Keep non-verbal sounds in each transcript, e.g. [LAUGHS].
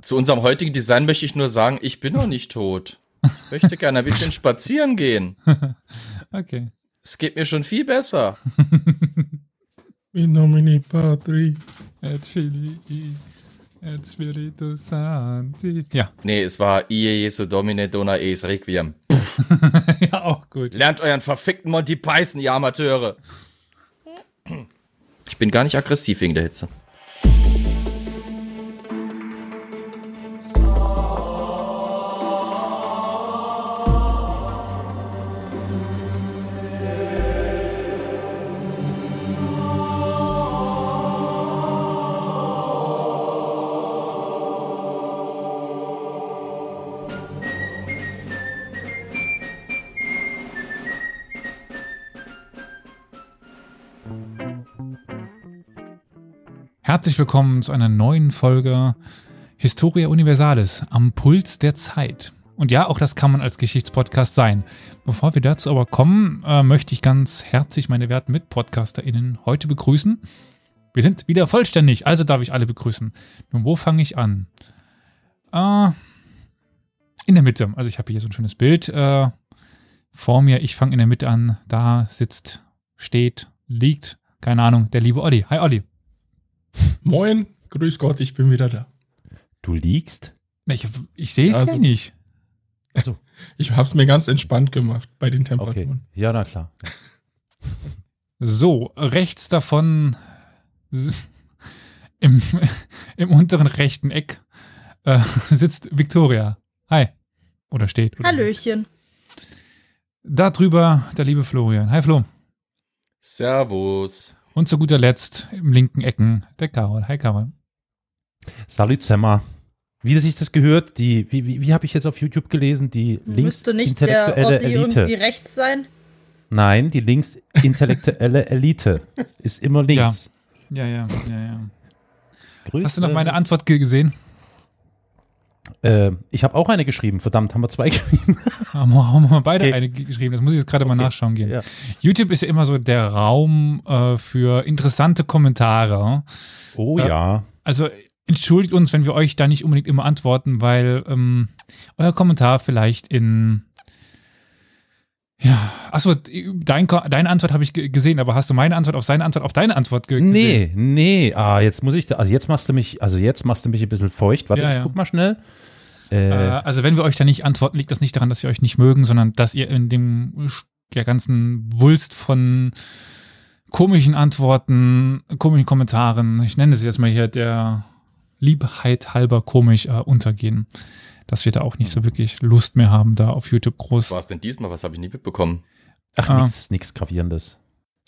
Zu unserem heutigen Design möchte ich nur sagen, ich bin noch nicht tot. Ich möchte gerne ein bisschen spazieren gehen. [LAUGHS] Okay. Es geht mir schon viel besser. [LAUGHS] In nomine Patri. Et Filii, et Spiritus Sancti. Ja. Nee, es war Ie Jesu Domine Dona Eis Requiem. [LAUGHS] ja, auch gut. Lernt euren verfickten Monty Python, ihr Amateure. Ich bin gar nicht aggressiv wegen der Hitze. Herzlich willkommen zu einer neuen Folge Historia Universalis am Puls der Zeit. Und ja, auch das kann man als Geschichtspodcast sein. Bevor wir dazu aber kommen, äh, möchte ich ganz herzlich meine werten MitpodcasterInnen heute begrüßen. Wir sind wieder vollständig, also darf ich alle begrüßen. Nun, wo fange ich an? Äh, in der Mitte. Also ich habe hier so ein schönes Bild äh, vor mir. Ich fange in der Mitte an. Da sitzt, steht, liegt, keine Ahnung, der liebe Olli. Hi Olli. Moin, grüß Gott, ich bin wieder da. Du liegst? Ich, ich sehe es Also- ja nicht. Also, [LAUGHS] Ich habe es mir ganz entspannt gemacht bei den okay. Temperaturen. Ja, na klar. So, rechts davon [LAUGHS] im, im unteren rechten Eck äh, sitzt Victoria. Hi. Oder steht. Oder Hallöchen. Da drüber der liebe Florian. Hi Flo. Servus. Und zu guter Letzt im linken Ecken der Carol. Hi Carol. Salut Zemmer. Wie sich das gehört, die, wie, wie, wie habe ich jetzt auf YouTube gelesen, die Müsste nicht der linksintellektuelle Ossi irgendwie Elite. rechts sein? Nein, die linksintellektuelle [LAUGHS] Elite ist immer links. Ja, ja, ja, ja. Grüß, Hast du noch meine Antwort ge- gesehen? Äh, ich habe auch eine geschrieben, verdammt, haben wir zwei [LAUGHS] geschrieben. Haben wir, haben wir beide Okay. eine ge- geschrieben. Das muss ich jetzt gerade mal Okay. nachschauen gehen. Ja. YouTube ist ja immer so der Raum äh, für interessante Kommentare. Oh Ja. ja. Also entschuldigt uns, wenn wir euch da nicht unbedingt immer antworten, weil ähm, euer Kommentar vielleicht in achso, dein, deine Antwort habe ich ge- gesehen, aber hast du meine Antwort auf seine Antwort auf deine Antwort ge gesehen? Nee, nee, ah, jetzt muss ich da, also jetzt machst du mich, also jetzt machst du mich ein bisschen feucht. Warte, Ja, ich ja. guck mal schnell. Äh, Äh, also wenn wir euch da nicht antworten, liegt das nicht daran, dass wir euch nicht mögen, sondern dass ihr in dem der ganzen Wulst von komischen Antworten, komischen Kommentaren, ich nenne es jetzt mal hier der Liebheit halber komisch äh, untergehen. Dass wir da auch nicht so wirklich Lust mehr haben, da auf YouTube groß Was war es denn diesmal? Was habe ich nie mitbekommen? Ach, nix, nix Gravierendes.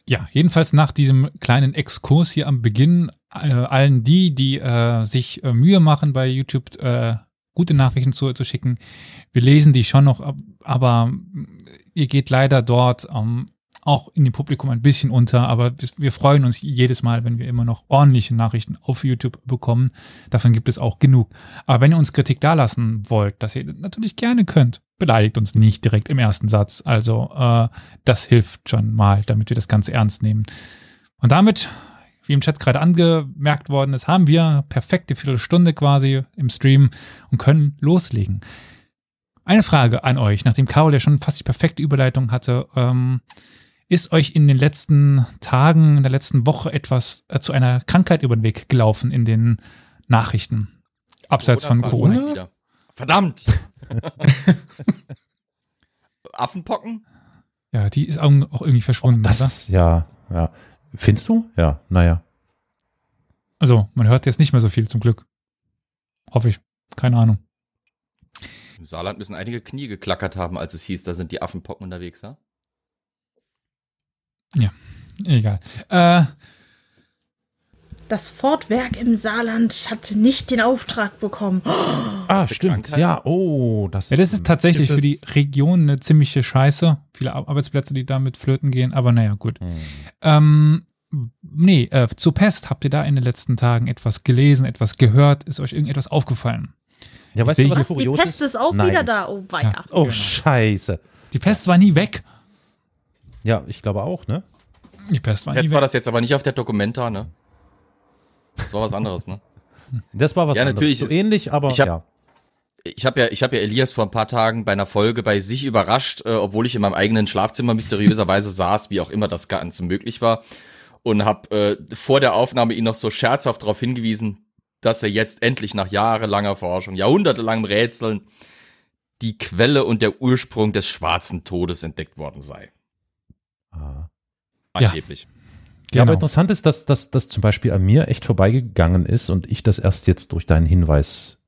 Ja, jedenfalls nach diesem kleinen Exkurs hier am Beginn, äh, allen die, die äh, sich äh, Mühe machen bei YouTube, äh, gute Nachrichten zu, zu schicken. Wir lesen die schon noch, ab- aber ihr geht leider dort ähm, auch in dem Publikum ein bisschen unter, aber wir freuen uns jedes Mal, wenn wir immer noch ordentliche Nachrichten auf YouTube bekommen. Davon gibt es auch genug. Aber wenn ihr uns Kritik dalassen wollt, dass ihr natürlich gerne könnt, beleidigt uns nicht direkt im ersten Satz. Also äh, das hilft schon mal, damit wir das Ganze ernst nehmen. Und damit, wie im Chat gerade angemerkt worden ist, haben wir perfekte Viertelstunde quasi im Stream und können loslegen. Eine Frage an euch, nachdem Carol ja schon fast die perfekte Überleitung hatte. Ähm, ist euch in den letzten Tagen, in der letzten Woche etwas äh, zu einer Krankheit über den Weg gelaufen in den Nachrichten? Abseits von Corona? direkt wieder. Verdammt! [LAUGHS] Affenpocken? Ja, die ist auch auch irgendwie verschwunden. Das oder? ist, ja, ja. Findest du? Ja, naja. Also, man hört jetzt nicht mehr so viel zum Glück. Hoffe ich. Keine Ahnung. Im Saarland müssen einige Knie geklackert haben, als es hieß, da sind die Affenpocken unterwegs, ja? Egal. Äh, Das Fortwerk im Saarland hat nicht den Auftrag bekommen. Ah, stimmt. Krankheit? Ja, oh, das ja, das ist tatsächlich für die Region eine ziemliche Scheiße. Viele Ar- Arbeitsplätze, die damit flöten gehen, aber naja, gut. Hm. Ähm, nee, äh, zur Pest habt ihr da in den letzten Tagen etwas gelesen, etwas gehört? Ist euch irgendetwas aufgefallen? Ja, weißt sehe du, was Was, Die Pest ist auch Nein. wieder da. Oh weia. Ja. Oh, Genau. scheiße. Die Pest war nie weg. Ja, ich glaube auch, ne? Die Pest war nie Jetzt weg. war das jetzt aber nicht auf der Dokumenta, ne? Das war was anderes, ne? Das war was Ja, anderes. natürlich So ähnlich, aber ich hab- ja. Ich habe ja, ich habe ja Elias vor ein paar Tagen bei einer Folge bei sich überrascht, äh, obwohl ich in meinem eigenen Schlafzimmer mysteriöserweise [LAUGHS] saß, wie auch immer das Ganze möglich war, und habe äh, vor der Aufnahme ihn noch so scherzhaft darauf hingewiesen, dass er jetzt endlich nach jahrelanger Forschung, jahrhundertelangem Rätseln, die Quelle und der Ursprung des schwarzen Todes entdeckt worden sei. Ah. Angeblich. Ja, aber Genau. interessant ist, dass dass das zum Beispiel an mir echt vorbeigegangen ist und ich das erst jetzt durch deinen Hinweis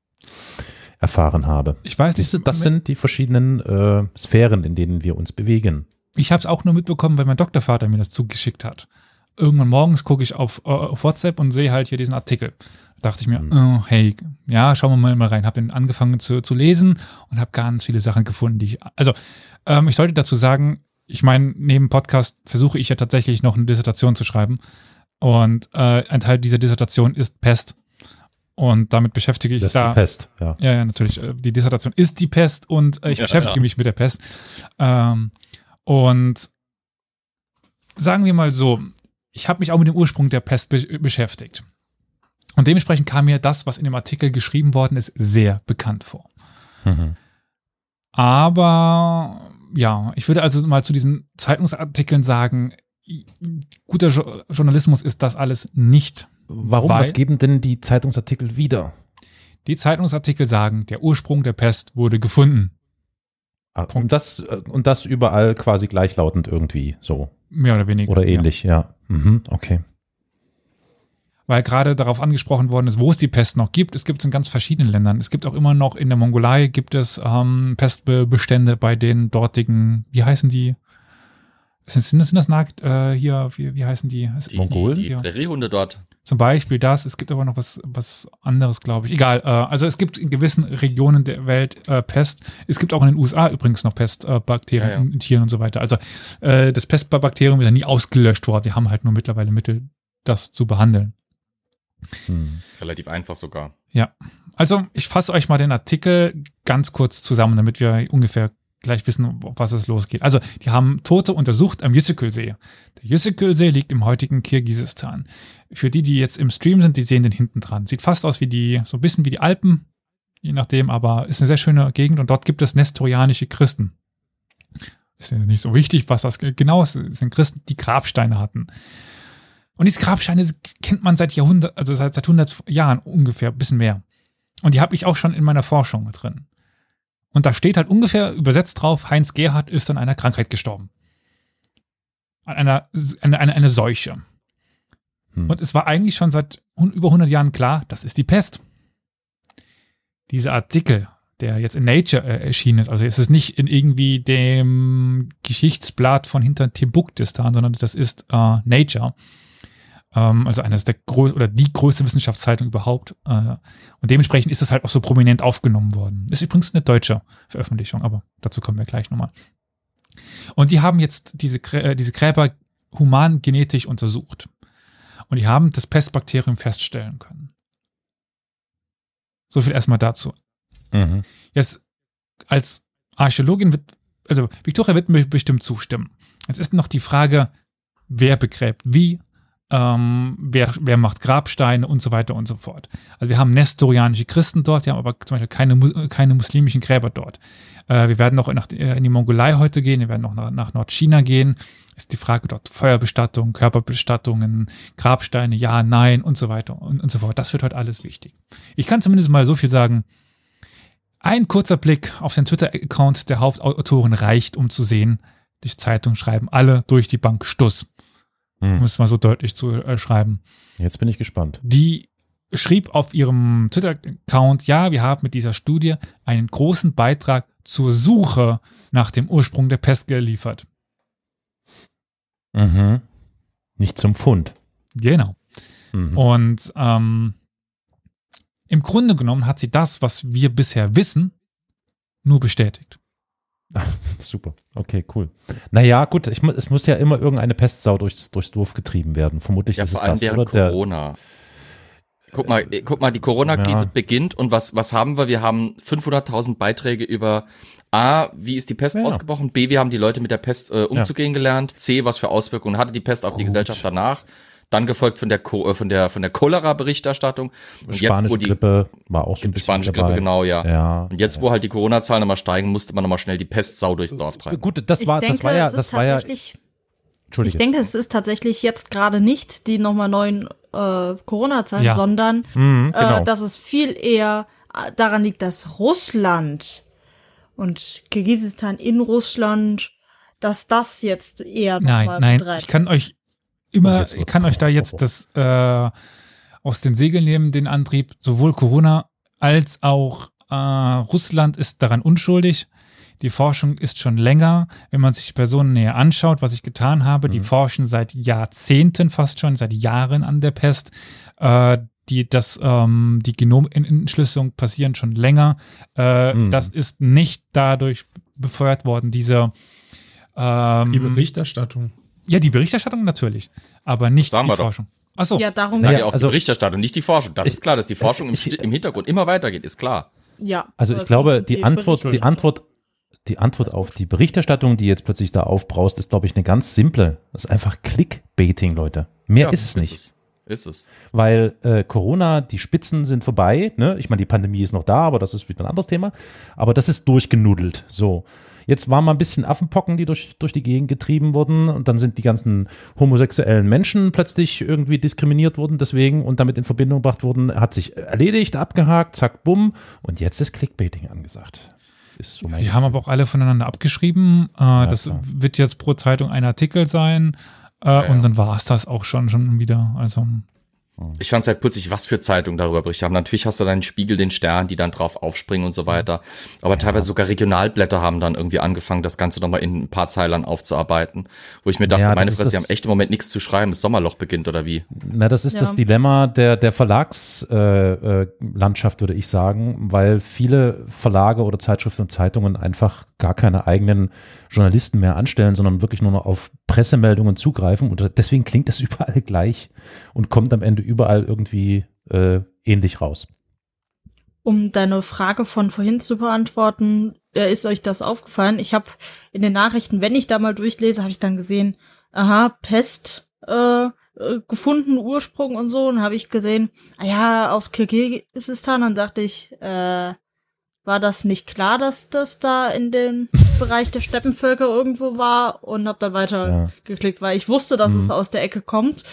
erfahren habe. Ich weiß nicht, Siehst du, das sind die verschiedenen äh, Sphären, in denen wir uns bewegen. Ich habe es auch nur mitbekommen, weil mein Doktorvater mir das zugeschickt hat. Irgendwann morgens gucke ich auf, äh, auf WhatsApp und sehe halt hier diesen Artikel. Da dachte ich mir, oh, hey, ja, schauen wir mal, mal rein. Habe ihn angefangen zu, zu lesen und habe ganz viele Sachen gefunden, die ich. Also, ähm, ich sollte dazu sagen, ich meine, neben Podcast versuche ich ja tatsächlich noch eine Dissertation zu schreiben. Und äh, ein Teil dieser Dissertation ist Pest. Und damit beschäftige ich Das ist da. die Pest, ja. Ja, ja, natürlich. Äh, Die Dissertation ist die Pest und äh, ich [LAUGHS] Ja, beschäftige ja. mich mit der Pest. Ähm, und sagen wir mal so, ich habe mich auch mit dem Ursprung der Pest be beschäftigt. Und dementsprechend kam mir das, was in dem Artikel geschrieben worden ist, sehr bekannt vor. Mhm. Aber ja, ich würde also mal zu diesen Zeitungsartikeln sagen, guter jo Journalismus ist das alles nicht. Warum? Weil- was geben denn die Zeitungsartikel wieder? Die Zeitungsartikel sagen, der Ursprung der Pest wurde gefunden. Ah, Und das, äh, und das überall quasi gleichlautend irgendwie so. Mehr oder weniger. Oder ja. ähnlich, ja. Mhm, okay. Weil gerade darauf angesprochen worden ist, wo es die Pest noch gibt. Es gibt es in ganz verschiedenen Ländern. Es gibt auch immer noch in der Mongolei gibt es ähm, Pestbestände bei den dortigen, wie heißen die? Sind, sind das, sind das nackt, äh, hier, wie, wie heißen die? Die, Mongolen? die, die. Präriehunde dort. Zum Beispiel das, es gibt aber noch was, was anderes, glaube ich. Egal, äh, also es gibt in gewissen Regionen der Welt äh, Pest. Es gibt auch in den USA übrigens noch Pestbakterien Bakterien Ja, ja. In, in Tieren und so weiter. Also äh, das Pestbakterium ist ja nie ausgelöscht worden. Die haben halt nur mittlerweile Mittel, das zu behandeln. Hm. Relativ einfach sogar. Also, ich fasse euch mal den Artikel ganz kurz zusammen, damit wir ungefähr gleich wissen, was es losgeht. Also, die haben Tote untersucht am Yüsükülsee. Der Yüsükülsee liegt im heutigen Kirgisistan. Für die, die jetzt im Stream sind, die sehen den hinten dran. Sieht fast aus wie die, so ein bisschen wie die Alpen, je nachdem, aber ist eine sehr schöne Gegend und dort gibt es nestorianische Christen. Ist ja nicht so wichtig, was das genau ist. Es sind Christen, die Grabsteine hatten. Und diese Grabsteine kennt man seit Jahrhundert, also seit, seit 100 Jahren ungefähr, ein bisschen mehr. Und die habe ich auch schon in meiner Forschung drin. Und da steht halt ungefähr übersetzt drauf, Heinz Gerhard ist an einer Krankheit gestorben. An einer, eine, eine, eine Seuche. Hm. Und es war eigentlich schon seit über 100 Jahren klar, das ist die Pest. Dieser Artikel, der jetzt in Nature äh, erschienen ist, also es ist nicht in irgendwie dem Geschichtsblatt von hinter Timbuktistan, sondern das ist äh, Nature. Ähm, also eines der größten oder die größte Wissenschaftszeitung überhaupt. Äh, und dementsprechend ist das halt auch so prominent aufgenommen worden. Ist übrigens eine deutsche Veröffentlichung, aber dazu kommen wir gleich nochmal. Und die haben jetzt diese, äh, diese Gräber human genetisch untersucht. Und die haben das Pestbakterium feststellen können. So viel erstmal dazu. Mhm. Jetzt als Archäologin wird, also Victoria wird mir bestimmt zustimmen. Jetzt ist noch die Frage, wer begräbt wie, ähm, wer, wer macht Grabsteine und so weiter und so fort. Also wir haben nestorianische Christen dort, die haben aber zum Beispiel keine, keine muslimischen Gräber dort. Äh, wir werden noch nach, äh, in die Mongolei heute gehen, wir werden noch nach, nach Nordchina gehen. Ist die Frage dort Feuerbestattung, Körperbestattungen, Grabsteine, ja, nein und so weiter und, und so fort. Das wird heute alles wichtig. Ich kann zumindest mal so viel sagen. Ein kurzer Blick auf den Twitter-Account der Hauptautoren reicht, um zu sehen, die Zeitungen schreiben alle durch die Bank Stuss, um Hm. es mal so deutlich zu äh, schreiben. Jetzt bin ich gespannt. Die schrieb auf ihrem Twitter-Account, ja, wir haben mit dieser Studie einen großen Beitrag zur Suche nach dem Ursprung der Pest geliefert. Mhm. Nicht zum Pfund. Genau. Mhm. Und ähm, im Grunde genommen hat sie das, was wir bisher wissen, nur bestätigt. [LAUGHS] Super. Okay, cool. Naja, gut, ich, es muss ja immer irgendeine Pestsau durchs, durchs Dorf getrieben werden. Vermutlich Ja, ist es vor allem das, während oder? Der, Corona. Guck mal, äh, guck mal, die Corona-Krise Ja. beginnt und was, was haben wir? Wir haben 500.000 Beiträge über A, wie ist die Pest Ja. ausgebrochen? B, wie haben die Leute mit der Pest äh, umzugehen gelernt? C, was für Auswirkungen hatte die Pest auf die Gut. Gesellschaft danach? Dann gefolgt von der Co äh, von der von der Cholera-Berichterstattung. Und Spanische wo die Grippe war auch so ein bisschen spanische Grippe, dabei. genau, ja. Ja. Und jetzt, wo halt die Corona-Zahlen nochmal steigen, musste man nochmal schnell die Pestsau durchs Dorf treiben. Gut, das ich war, denke, das war ja, es ist das war ja, tatsächlich, ich denke, es ist tatsächlich jetzt gerade nicht die nochmal neuen äh, Corona-Zahlen, Ja. sondern Mhm, genau. äh, dass es viel eher äh, daran liegt, dass Russland und Kirgisistan in Russland, dass das jetzt eher noch Nein, mal nein, ich kann euch immer, ich kann euch da jetzt das äh, aus den Segeln nehmen, den Antrieb. Sowohl Corona als auch äh, Russland ist daran unschuldig. Die Forschung ist schon länger, wenn man sich Personen näher anschaut, was ich getan habe. Die forschen seit Jahrzehnten fast schon, seit Jahren an der Pest. Äh, die, das, ähm, die Genomentschlüsselung passieren schon länger. Äh, Mhm. Das ist nicht dadurch befeuert worden, diese ähm, Die Berichterstattung. Ja, die Berichterstattung natürlich, aber nicht Sagen die wir doch. Forschung. Ach so. ja, darum Sag Ja, auch also- die Berichterstattung, nicht die Forschung. Das Ich- ist klar, dass die Forschung im, ich- im Hintergrund immer weitergeht, ist klar. ja. Also ich das glaube, sind die Antwort, die. Antwort, die Antwort auf die Berichterstattung, die jetzt plötzlich da aufbraust, ist, glaube ich, eine ganz simple. Das ist einfach Clickbaiting, Leute. Mehr Ja, ist es nicht. Es. Ist es. Weil äh, Corona, die Spitzen sind vorbei. Ne? Ich meine, die Pandemie ist noch da, aber das ist wieder ein anderes Thema. Aber das ist durchgenudelt. So. Jetzt waren mal ein bisschen Affenpocken, die durch, durch die Gegend getrieben wurden. Und dann sind die ganzen homosexuellen Menschen plötzlich irgendwie diskriminiert worden deswegen und damit in Verbindung gebracht wurden. Hat sich erledigt, abgehakt, zack, bumm. Und jetzt ist Clickbaiting angesagt. Ist so mein Die haben aber auch alle voneinander abgeschrieben. Äh, das klar. wird jetzt pro Zeitung ein Artikel sein. Äh, ja. Und dann war es das auch schon, schon wieder. Also, Ich fand's halt putzig, was für Zeitungen darüber berichtet haben. Natürlich hast du deinen Spiegel, den Stern, die dann drauf aufspringen und so weiter. Aber teilweise sogar Regionalblätter haben dann irgendwie angefangen, das Ganze nochmal in ein paar Zeilern aufzuarbeiten. Wo ich mir dachte, Ja, meine Fresse, die haben echt im Moment nichts zu schreiben. Das Sommerloch beginnt oder wie? Na, das ist Ja. das Dilemma der, der Verlagslandschaft, äh, äh, Landschaft, würde ich sagen, weil viele Verlage oder Zeitschriften und Zeitungen einfach gar keine eigenen Journalisten mehr anstellen, sondern wirklich nur noch auf Pressemeldungen zugreifen. Und deswegen klingt das [LAUGHS] überall gleich und kommt am Ende überall irgendwie äh, ähnlich raus. Um deine Frage von vorhin zu beantworten, äh, ist euch das aufgefallen? Ich habe in den Nachrichten, wenn ich da mal durchlese, habe ich dann gesehen, aha, Pest äh, äh, gefunden, Ursprung und so. Und habe ich gesehen, ah ja, aus Kirgisistan. Dann dachte ich, äh, war das nicht klar, dass das da in dem [LAUGHS] Bereich der Steppenvölker irgendwo war? Und habe dann weiter Ja. geklickt, weil ich wusste, dass es Mhm. aus der Ecke kommt.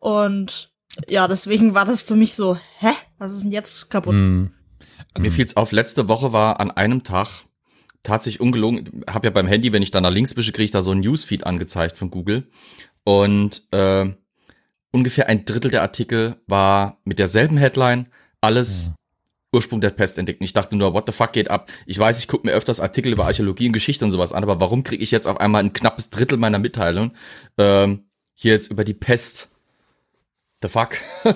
Und ja, deswegen war das für mich so, hä? Was ist denn jetzt kaputt? Mm, Mir fiel's auf, letzte Woche war an einem Tag tatsächlich ungelogen, habe ja beim Handy, wenn ich da nach links wische, kriege ich da so ein Newsfeed angezeigt von Google. Und äh, ungefähr ein Drittel der Artikel war mit derselben Headline, alles Ursprung der Pest entdeckt. Und ich dachte nur, what the fuck geht ab? Ich weiß, ich gucke mir öfters Artikel über Archäologie und Geschichte und sowas an, aber warum kriege ich jetzt auf einmal ein knappes Drittel meiner Mitteilung ähm, hier jetzt über die Pest? The fuck? [LAUGHS]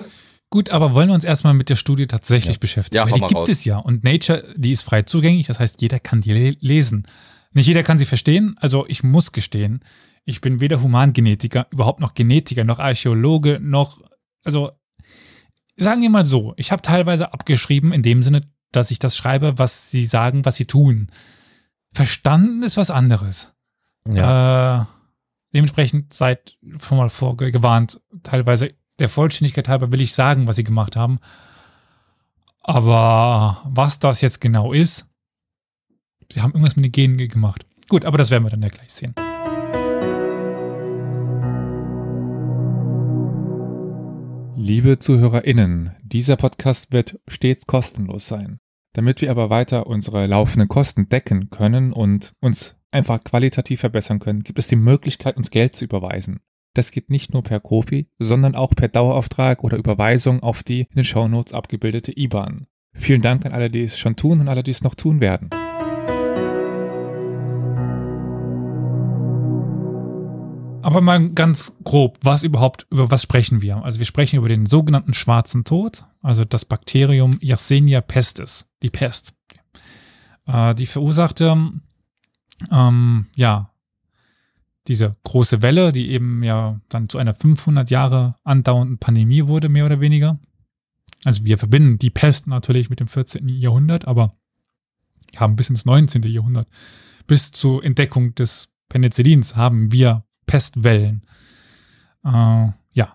gut, aber wollen wir uns erstmal mit der Studie tatsächlich beschäftigen? Ja, Weil die gibt raus. es ja. Und Nature, die ist frei zugänglich. Das heißt, jeder kann die le lesen. Nicht jeder kann sie verstehen. Also ich muss gestehen, ich bin weder Humangenetiker, überhaupt noch Genetiker, noch Archäologe, noch, also sagen wir mal so, ich habe teilweise abgeschrieben in dem Sinne, dass ich das schreibe, was sie sagen, was sie tun. Verstanden ist was anderes. ja. Äh, dementsprechend seid schon mal vorgewarnt. Teilweise der Vollständigkeit halber will ich sagen, was sie gemacht haben. Aber was das jetzt genau ist, sie haben irgendwas mit den Genen ge- gemacht. Gut, aber das werden wir dann ja gleich sehen. Liebe ZuhörerInnen, dieser Podcast wird stets kostenlos sein. Damit wir aber weiter unsere laufenden Kosten decken können und uns einfach qualitativ verbessern können, gibt es die Möglichkeit, uns Geld zu überweisen. Das geht nicht nur per Kofi, sondern auch per Dauerauftrag oder Überweisung auf die in den Shownotes abgebildete IBAN. Vielen Dank an alle, die es schon tun und alle, die es noch tun werden. Aber mal ganz grob, was überhaupt, über was sprechen wir? Also wir sprechen über den sogenannten schwarzen Tod, also das Bakterium Yersinia pestis, die Pest. Äh, die verursachte, ähm, ja, diese große Welle, die eben ja dann zu einer 500 Jahre andauernden Pandemie wurde, mehr oder weniger. Also wir verbinden die Pest natürlich mit dem 14. Jahrhundert, aber wir haben bis ins 19. Jahrhundert, bis zur Entdeckung des Penicillins haben wir Pestwellen. Äh, ja.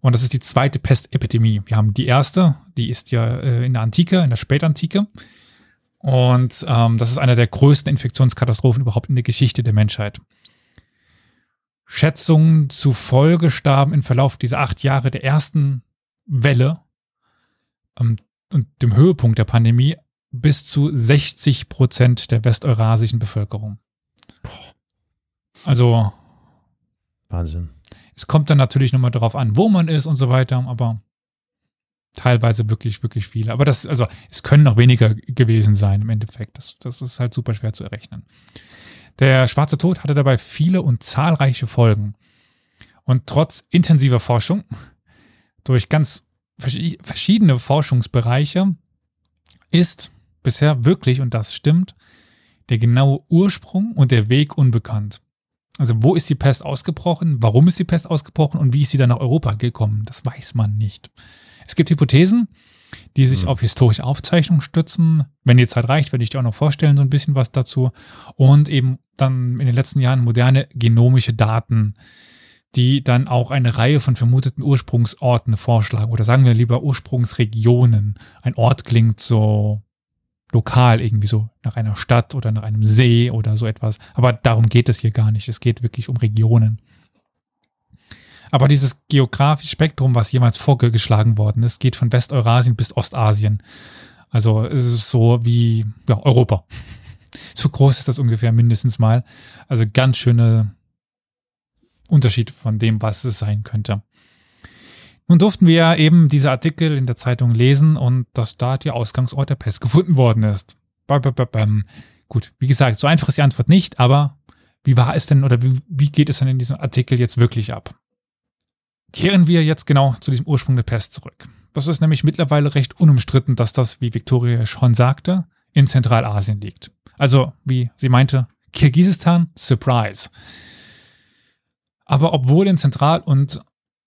Und das ist die zweite Pestepidemie. Wir haben die erste, die ist ja äh, in der Antike, in der Spätantike. Und ähm, das ist einer der größten Infektionskatastrophen überhaupt in der Geschichte der Menschheit. Schätzungen zufolge starben im Verlauf dieser acht Jahre der ersten Welle ähm, und dem Höhepunkt der Pandemie bis zu 60 Prozent der westeurasischen Bevölkerung. Also Wahnsinn. es kommt dann natürlich nochmal darauf an, wo man ist und so weiter, aber teilweise wirklich, wirklich viele. Aber das, also es können noch weniger gewesen sein im Endeffekt. Das, das ist halt super schwer zu errechnen. Der schwarze Tod hatte dabei viele und zahlreiche Folgen. Und trotz intensiver Forschung durch ganz verschi- verschiedene Forschungsbereiche ist bisher wirklich, und das stimmt, der genaue Ursprung und der Weg unbekannt. Also wo ist die Pest ausgebrochen, warum ist die Pest ausgebrochen und wie ist sie dann nach Europa gekommen? Das weiß man nicht. Es gibt Hypothesen, die sich Hm. auf historische Aufzeichnungen stützen. Wenn die Zeit reicht, werde ich dir auch noch vorstellen, so ein bisschen was dazu. Und eben dann in den letzten Jahren moderne genomische Daten, die dann auch eine Reihe von vermuteten Ursprungsorten vorschlagen. Oder sagen wir lieber Ursprungsregionen. Ein Ort klingt so lokal irgendwie so nach einer Stadt oder nach einem See oder so etwas. Aber darum geht es hier gar nicht. Es geht wirklich um Regionen. Aber dieses geografische Spektrum, was jemals vorgeschlagen worden ist, geht von Westeurasien bis Ostasien. Also es ist so wie ja, Europa. [LAUGHS] So groß ist das ungefähr mindestens mal. Also ganz schöne Unterschied von dem, was es sein könnte. Nun durften wir eben diese Artikel in der Zeitung lesen und dass da der Ausgangsort der Pest gefunden worden ist. Gut, wie gesagt, so einfach ist die Antwort nicht, aber wie war es denn oder wie, wie geht es denn in diesem Artikel jetzt wirklich ab? Kehren wir jetzt genau zu diesem Ursprung der Pest zurück. Das ist nämlich mittlerweile recht unumstritten, dass das, wie Victoria schon sagte, in Zentralasien liegt. Also, wie sie meinte, Kirgisistan, Surprise. Aber obwohl in Zentral- und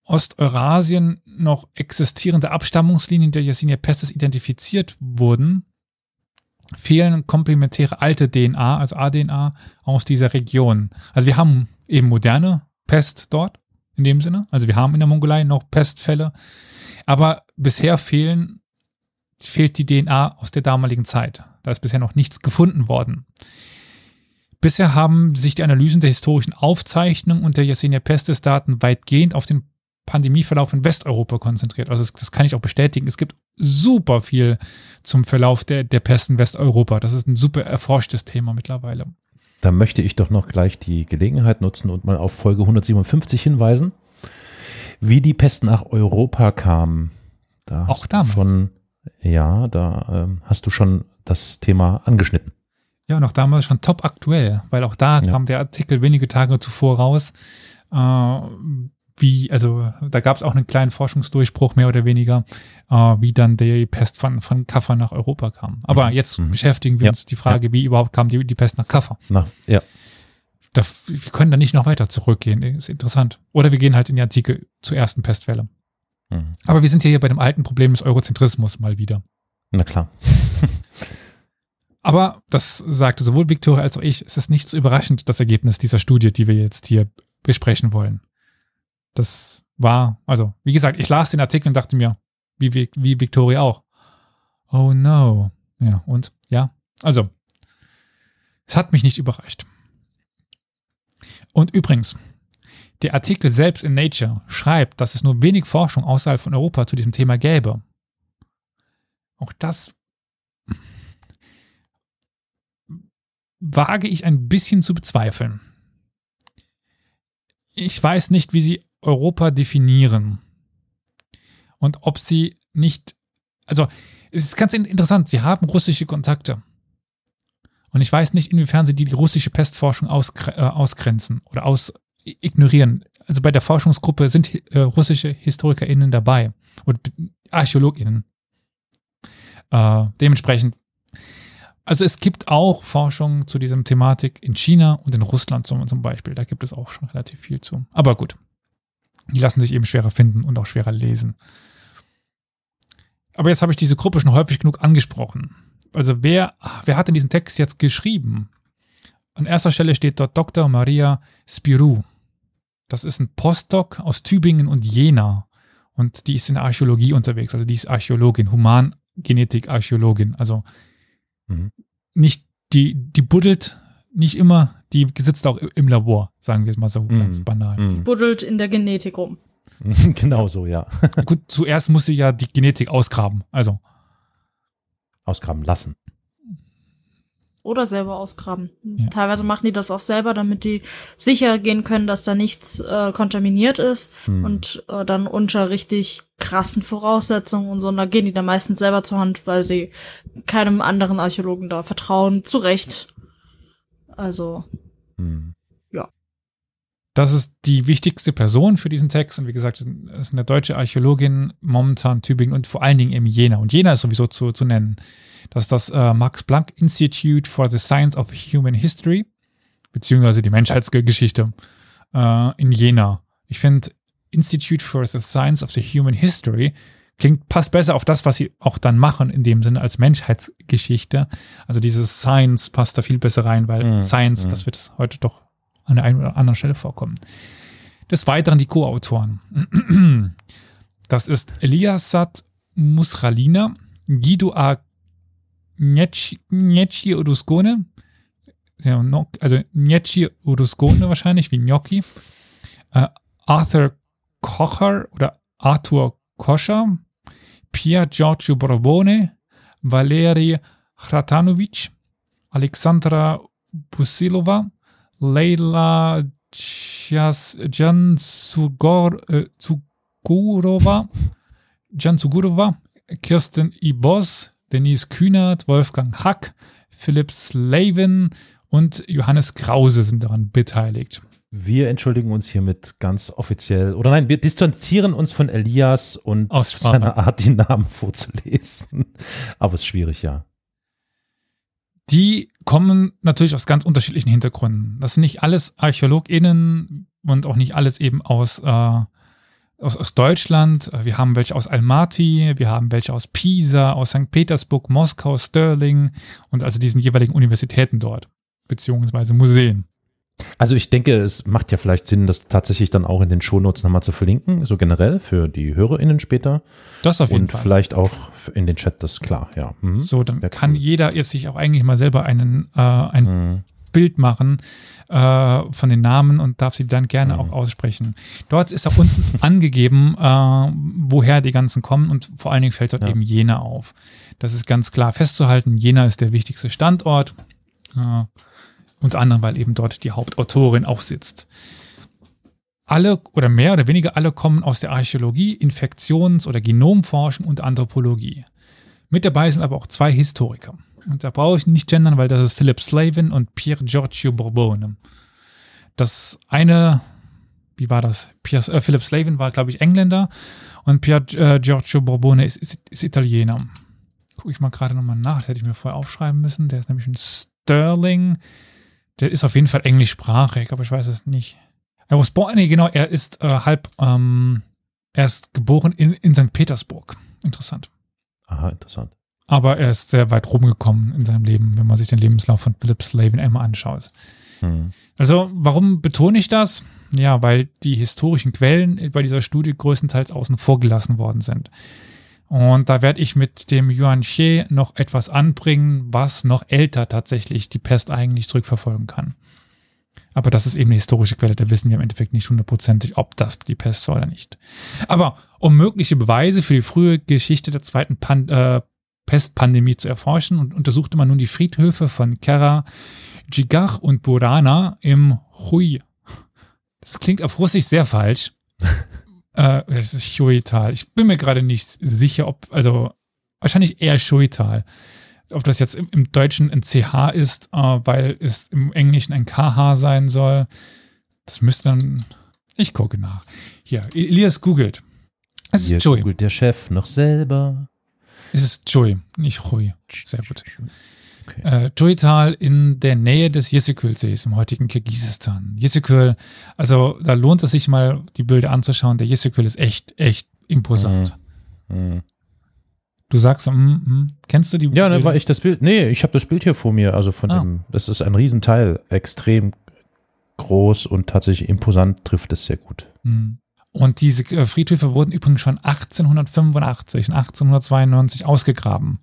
Osteurasien noch existierende Abstammungslinien der Yersinia pestis identifiziert wurden, fehlen komplementäre alte DNA, also ADNA, aus dieser Region. Also wir haben eben moderne Pest dort, in dem Sinne. Also wir haben in der Mongolei noch Pestfälle, aber bisher fehlen, fehlt die DNA aus der damaligen Zeit. Da ist bisher noch nichts gefunden worden. Bisher haben sich die Analysen der historischen Aufzeichnungen und der Yersinia pestis Daten weitgehend auf den Pandemieverlauf in Westeuropa konzentriert. Also das, das, kann ich auch bestätigen. Es gibt super viel zum Verlauf der, der Pest in Westeuropa. Das ist ein super erforschtes Thema mittlerweile. Da möchte ich doch noch gleich die Gelegenheit nutzen und mal auf Folge 157 hinweisen, wie die Pest nach Europa kam. Da Auch damals. Schon, ja, da ähm, hast du schon das Thema angeschnitten. Ja, und auch damals schon top aktuell, weil auch da Ja. kam der Artikel wenige Tage zuvor raus. Äh, wie, also da gab es auch einen kleinen Forschungsdurchbruch, mehr oder weniger, äh, wie dann die Pest von, von Kaffer nach Europa kam. Aber Mhm. jetzt Mhm. beschäftigen wir Ja. uns die Frage, wie überhaupt kam die, die Pest nach Kaffer. Na, ja. Da, wir können da nicht noch weiter zurückgehen, ist interessant. Oder wir gehen halt in die Antike zur ersten Pestwelle. Mhm. Aber wir sind hier bei dem alten Problem des Eurozentrismus mal wieder. Na klar. [LAUGHS] Aber das sagte sowohl Victoria als auch ich, es ist nicht so überraschend, das Ergebnis dieser Studie, die wir jetzt hier besprechen wollen. Das war, also, wie gesagt, ich las den Artikel und dachte mir, wie, wie, wie Victoria auch. Oh no. Ja, und ja, also, es hat mich nicht überrascht. Und übrigens, der Artikel selbst in Nature schreibt, dass es nur wenig Forschung außerhalb von Europa zu diesem Thema gäbe. Auch das wage ich ein bisschen zu bezweifeln. Ich weiß nicht, wie sie Europa definieren und ob sie nicht, also es ist ganz in- interessant, sie haben russische Kontakte. Und ich weiß nicht, inwiefern sie die, russische Pestforschung äh, ausgrenzen oder aus ignorieren. Also bei der Forschungsgruppe sind äh, russische HistorikerInnen dabei und ArchäologInnen. Äh, dementsprechend also es gibt auch Forschung zu diesem Thematik in China und in Russland zum, zum Beispiel. Da gibt es auch schon relativ viel zu. Aber gut, die lassen sich eben schwerer finden und auch schwerer lesen. Aber jetzt habe ich diese Gruppe schon häufig genug angesprochen. Also wer, wer hat denn diesen Text jetzt geschrieben? An erster Stelle steht dort Dr. Maria Spirou. Das ist ein Postdoc aus Tübingen und Jena. Und die ist in der Archäologie unterwegs. Also die ist Archäologin, Humangenetik-Archäologin. Also Mhm. nicht, die, die buddelt nicht immer, die sitzt auch im Labor, sagen wir es mal so Mhm. ganz banal. Mhm. Buddelt in der Genetik rum. [LAUGHS] genau so, ja. [LAUGHS] Gut, zuerst muss sie ja die Genetik ausgraben. Also, Ausgraben lassen. Oder selber ausgraben. Ja. Teilweise machen die das auch selber, damit die sicher gehen können, dass da nichts äh, kontaminiert ist Hm. und äh, dann unter richtig krassen Voraussetzungen und so. Und da gehen die dann meistens selber zur Hand, weil sie keinem anderen Archäologen da vertrauen. Zu Recht. Also, Hm. das ist die wichtigste Person für diesen Text. Und wie gesagt, es ist eine deutsche Archäologin, momentan Tübingen und vor allen Dingen im Jena. Und Jena ist sowieso zu, zu nennen. Das ist das äh, Max Planck Institute for the Science of Human History, beziehungsweise die Menschheitsgeschichte äh, in Jena. Ich finde, Institute for the Science of the Human History klingt, passt besser auf das, was sie auch dann machen, in dem Sinne als Menschheitsgeschichte. Also dieses Science passt da viel besser rein, weil Mhm, Science, mhm. das wird es heute doch an der einen oder anderen Stelle vorkommen. Des Weiteren die Co-Autoren. [CLEARS THROAT] Das ist Eliasat Musralina, Guido A. Gnecci no- also Gnecci Oruscone wahrscheinlich, wie Gnocchi, äh, Arthur Kocher oder Arthur Koscher, Pier Giorgio Borbone, Valeri Hratanovic, Alexandra Busilova, Leila Jansugor, äh, Jansugurova, Kirsten Ibos, Denise Kühnert, Wolfgang Hack, Philipp Slavin und Johannes Krause sind daran beteiligt. Wir entschuldigen uns hiermit ganz offiziell. Oder nein, wir distanzieren uns von Elias und Aussprache. seiner Art, die Namen vorzulesen. [LAUGHS] Aber es ist schwierig, ja. Die kommen natürlich aus ganz unterschiedlichen Hintergründen. Das sind nicht alles ArchäologInnen und auch nicht alles eben aus, äh, aus, aus Deutschland. Wir haben welche aus Almaty, wir haben welche aus Pisa, aus St. Petersburg, Moskau, Stirling und also diesen jeweiligen Universitäten dort, beziehungsweise Museen. Also ich denke, es macht ja vielleicht Sinn, das tatsächlich dann auch in den Shownotes nochmal zu verlinken, so generell für die HörerInnen später. Das auf jeden Und Fall. vielleicht auch in den Chat, das ist klar, ja. Mhm. So, dann Wär kann cool. jeder jetzt sich auch eigentlich mal selber einen, äh, ein Mhm. Bild machen äh, von den Namen und darf sie dann gerne Mhm. auch aussprechen. Dort ist auch unten [LAUGHS] angegeben, äh, woher die ganzen kommen und vor allen Dingen fällt dort Ja. eben Jena auf. Das ist ganz klar festzuhalten. Jena ist der wichtigste Standort. Äh, unter anderem, weil eben dort die Hauptautorin auch sitzt. Alle oder mehr oder weniger alle kommen aus der Archäologie, Infektions- oder Genomforschung und Anthropologie. Mit dabei sind aber auch zwei Historiker. Und da brauche ich nicht gendern, weil das ist Philip Slavin und Pier Giorgio Borbone. Das eine, wie war das? Pier, äh, Philip Slavin war, glaube ich, Engländer und Pier äh, Giorgio Borbone ist, ist, ist Italiener. Gucke ich mal gerade nochmal nach, das hätte ich mir vorher aufschreiben müssen. Der ist nämlich ein Sterling. Der ist auf jeden Fall englischsprachig, aber ich weiß es nicht. Er was born, nee, genau, er ist äh, halb, ähm, er ist geboren in, in St. Petersburg. Interessant. Aha, interessant. Aber er ist sehr weit rumgekommen in seinem Leben, wenn man sich den Lebenslauf von Philip Slavin einmal anschaut. Mhm. Also, warum betone ich das? Ja, weil die historischen Quellen bei dieser Studie größtenteils außen vor gelassen worden sind. Und da werde ich mit dem Yuan Xie noch etwas anbringen, was noch älter tatsächlich die Pest eigentlich zurückverfolgen kann. Aber das ist eben eine historische Quelle, da wissen wir im Endeffekt nicht hundertprozentig, ob das die Pest war oder nicht. Aber um mögliche Beweise für die frühe Geschichte der zweiten Pan äh, Pestpandemie zu erforschen und untersuchte man nun die Friedhöfe von Kera, Jigach und Burana im Hui. Das klingt auf Russisch sehr falsch. [LAUGHS] äh, das ist Schuital. Ich bin mir gerade nicht sicher, ob, also wahrscheinlich eher Schuital. Ob das jetzt im, im Deutschen ein CH ist, äh, weil es im Englischen ein KH sein soll. Das müsste dann, ich gucke nach. Hier, Elias googelt. Es ist Hier Joey. googelt der Chef noch selber. Es ist Joey, nicht Hui. Sehr gut. Okay. Äh, Joital in der Nähe des Yesekyl-Sees im heutigen Kirgisistan. Yesekyl, also da lohnt es sich mal, die Bilder anzuschauen. Der Yesekyl ist echt, echt imposant. Mhm. Du sagst, mm, mm, kennst du die Ja, ne, Bilder? war ich das Bild. Nee, ich habe das Bild hier vor mir. Also von Ah. dem, das ist ein Riesenteil. Extrem groß und tatsächlich imposant trifft es sehr gut. Mm. Und diese äh, Friedhöfe wurden übrigens schon 1885 und 1892 ausgegraben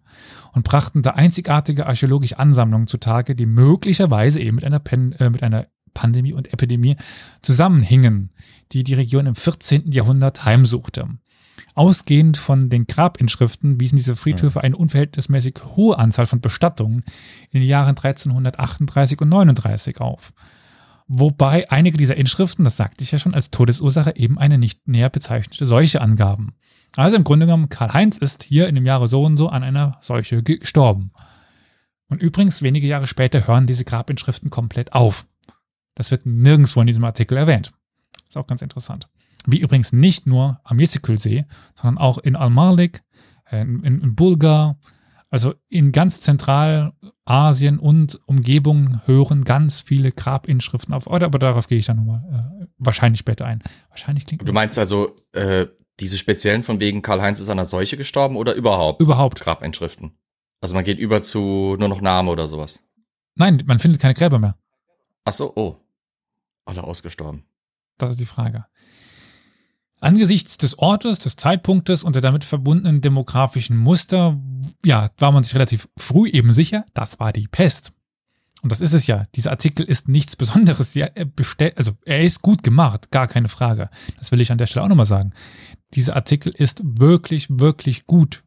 und brachten da einzigartige archäologische Ansammlungen zutage, die möglicherweise eben mit einer, Pen äh, mit einer Pandemie und Epidemie zusammenhingen, die die Region im 14. Jahrhundert heimsuchte. Ausgehend von den Grabinschriften wiesen diese Friedhöfe eine unverhältnismäßig hohe Anzahl von Bestattungen in den Jahren 1338 und 39 auf. Wobei einige dieser Inschriften, das sagte ich ja schon, als Todesursache eben eine nicht näher bezeichnete Seuche angaben. Also im Grunde genommen, Karl-Heinz ist hier in dem Jahre so und so an einer Seuche gestorben. Und übrigens, wenige Jahre später hören diese Grabinschriften komplett auf. Das wird nirgendwo in diesem Artikel erwähnt. Ist auch ganz interessant. Wie übrigens nicht nur am Yesekülsee, sondern auch in Al-Malik, äh, in, in, in Bulgar, also in ganz Zentralasien und Umgebung hören ganz viele Grabinschriften auf. Aber darauf gehe ich dann nochmal äh, wahrscheinlich später ein. Wahrscheinlich klingt Du meinst also, äh, diese speziellen von wegen Karl-Heinz ist an einer Seuche gestorben oder überhaupt? überhaupt. Grabeinschriften. Also man geht über zu nur noch Name oder sowas. Nein, man findet keine Gräber mehr. Ach so, oh. Alle ausgestorben. Das ist die Frage. Angesichts des Ortes, des Zeitpunktes und der damit verbundenen demografischen Muster, ja, war man sich relativ früh eben sicher, das war die Pest. Und das ist es ja. Dieser Artikel ist nichts Besonderes. Ja, er bestellt, also er ist gut gemacht, gar keine Frage. Das will ich an der Stelle auch nochmal sagen. Dieser Artikel ist wirklich, wirklich gut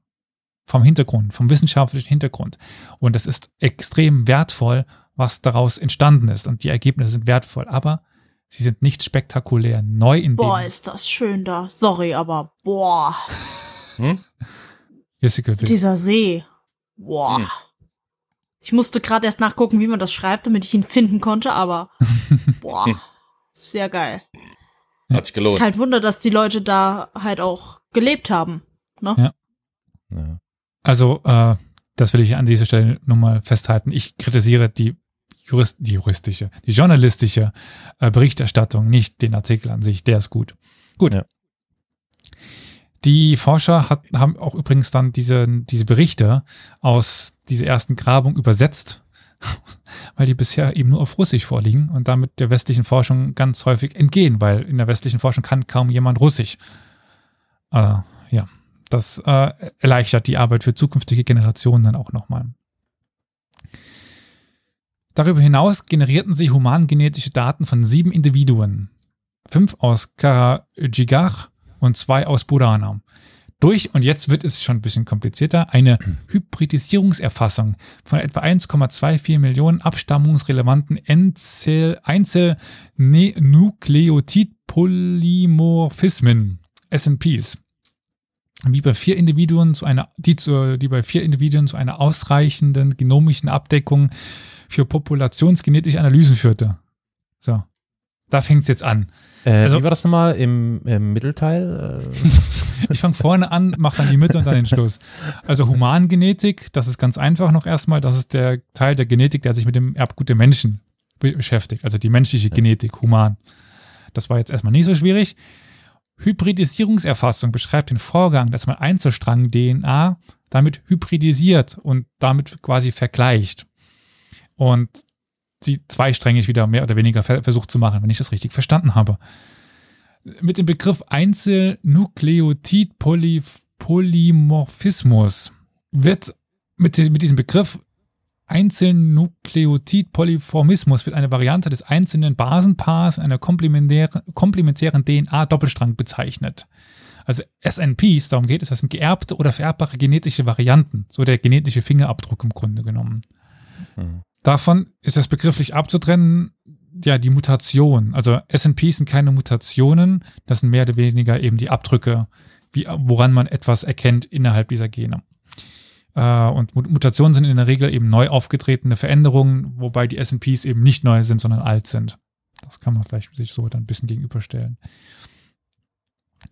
vom Hintergrund, vom wissenschaftlichen Hintergrund. Und es ist extrem wertvoll, was daraus entstanden ist. Und die Ergebnisse sind wertvoll. Aber Sie sind nicht spektakulär neu in Boah, ist das schön da. Sorry, aber boah, Hm? Jessica See. dieser See. Boah. Hm. Ich musste gerade erst nachgucken, wie man das schreibt, damit ich ihn finden konnte, aber [LAUGHS] boah, sehr geil. Hat sich gelohnt. Kein Wunder, dass die Leute da halt auch gelebt haben. Ne? Ja. Ja. Also, äh, das will ich an dieser Stelle nur mal festhalten. Ich kritisiere die, Jurist, die juristische, die journalistische äh, Berichterstattung, nicht den Artikel an sich. Der ist gut. Gut. Ja. Die Forscher hat, haben auch übrigens dann diese, diese Berichte aus dieser ersten Grabung übersetzt, [LAUGHS] weil die bisher eben nur auf Russisch vorliegen und damit der westlichen Forschung ganz häufig entgehen, weil in der westlichen Forschung kann kaum jemand Russisch. Äh, ja, das äh, erleichtert die Arbeit für zukünftige Generationen dann auch nochmal. Darüber hinaus generierten sie humangenetische Daten von sieben Individuen. Fünf aus Karajigar und zwei aus Burana. Durch, und jetzt wird es schon ein bisschen komplizierter, eine [CLEARS THROAT] Hybridisierungserfassung von etwa 1,24 Millionen abstammungsrelevanten Einzel- Einzelnukleotidpolymorphismen, SNPs wie bei vier Individuen zu einer, die, zu, die bei vier Individuen zu einer ausreichenden genomischen Abdeckung für populationsgenetische Analysen führte. So. Da fängt's jetzt an. Äh, Also- wie war das nochmal im, im Mittelteil? [LAUGHS] Äh, Ich fange vorne an, mache dann die Mitte und dann den Schluss. Also Humangenetik, das ist ganz einfach noch erstmal. Das ist der Teil der Genetik, der sich mit dem Erbgut der Menschen be- beschäftigt. Also die menschliche Genetik, human. Das war jetzt erstmal nicht so schwierig. Hybridisierungserfassung beschreibt den Vorgang, dass man Einzelstrang DNA damit hybridisiert und damit quasi vergleicht. Und sie zweisträngig wieder mehr oder weniger ver versucht zu machen, wenn ich das richtig verstanden habe. Mit dem Begriff Einzelnukleotid-Polymorphismus wird mit, mit diesem Begriff Einzelnukleotid-Polyformismus wird eine Variante des einzelnen Basenpaars einer komplementären, komplementären DNA-Doppelstrang bezeichnet. Also SNPs, darum geht es, das sind geerbte oder vererbbare genetische Varianten, so der genetische Fingerabdruck im Grunde genommen. hm. Davon ist es begrifflich abzutrennen, ja, die Mutation. Also SNPs sind keine Mutationen, das sind mehr oder weniger eben die Abdrücke, wie, woran man etwas erkennt innerhalb dieser Gene. Äh, und Mut- Mutationen sind in der Regel eben neu aufgetretene Veränderungen, wobei die SNPs eben nicht neu sind, sondern alt sind. Das kann man vielleicht sich so dann ein bisschen gegenüberstellen.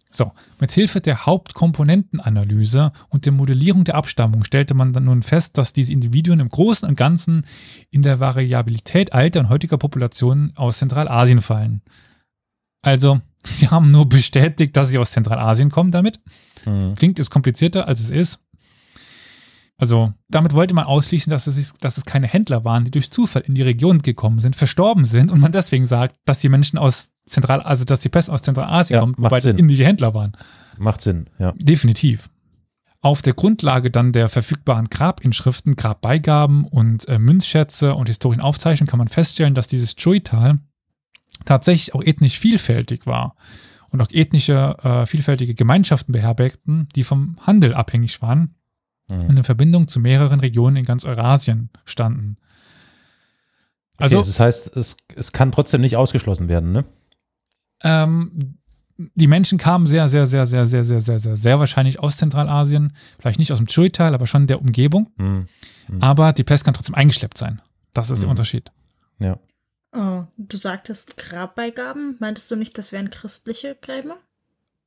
So, mit Hilfe der Hauptkomponentenanalyse und der Modellierung der Abstammung stellte man dann nun fest, dass diese Individuen im Großen und Ganzen in der Variabilität alter und heutiger Populationen aus Zentralasien fallen. Also, [LAUGHS] sie haben nur bestätigt, dass sie aus Zentralasien kommen damit. Hm. Klingt es komplizierter, als es ist. Also, damit wollte man ausschließen, dass es, dass es keine Händler waren, die durch Zufall in die Region gekommen sind, verstorben sind und man deswegen sagt, dass die Menschen aus Zentral, also dass die Pest aus Zentralasien Ja, kommt, Sinn. die indische Händler waren. Macht Sinn, ja. Definitiv. Auf der Grundlage dann der verfügbaren Grabinschriften, Grabbeigaben und äh, Münzschätze und Historienaufzeichnungen kann man feststellen, dass dieses Chui-Tal tatsächlich auch ethnisch vielfältig war und auch ethnische, äh, vielfältige Gemeinschaften beherbergten, die vom Handel abhängig waren Mhm. und in Verbindung zu mehreren Regionen in ganz Eurasien standen. Also, okay, das heißt, es, es kann trotzdem nicht ausgeschlossen werden, ne? Ähm, die Menschen kamen sehr, sehr, sehr, sehr, sehr, sehr, sehr, sehr, sehr wahrscheinlich aus Zentralasien. Vielleicht nicht aus dem Chui-Tal, aber schon der Umgebung. Mhm. Aber die Pest kann trotzdem eingeschleppt sein. Das ist der Mhm. Unterschied. Ja. Oh, du sagtest Grabbeigaben. Meintest du nicht, das wären christliche Gräber?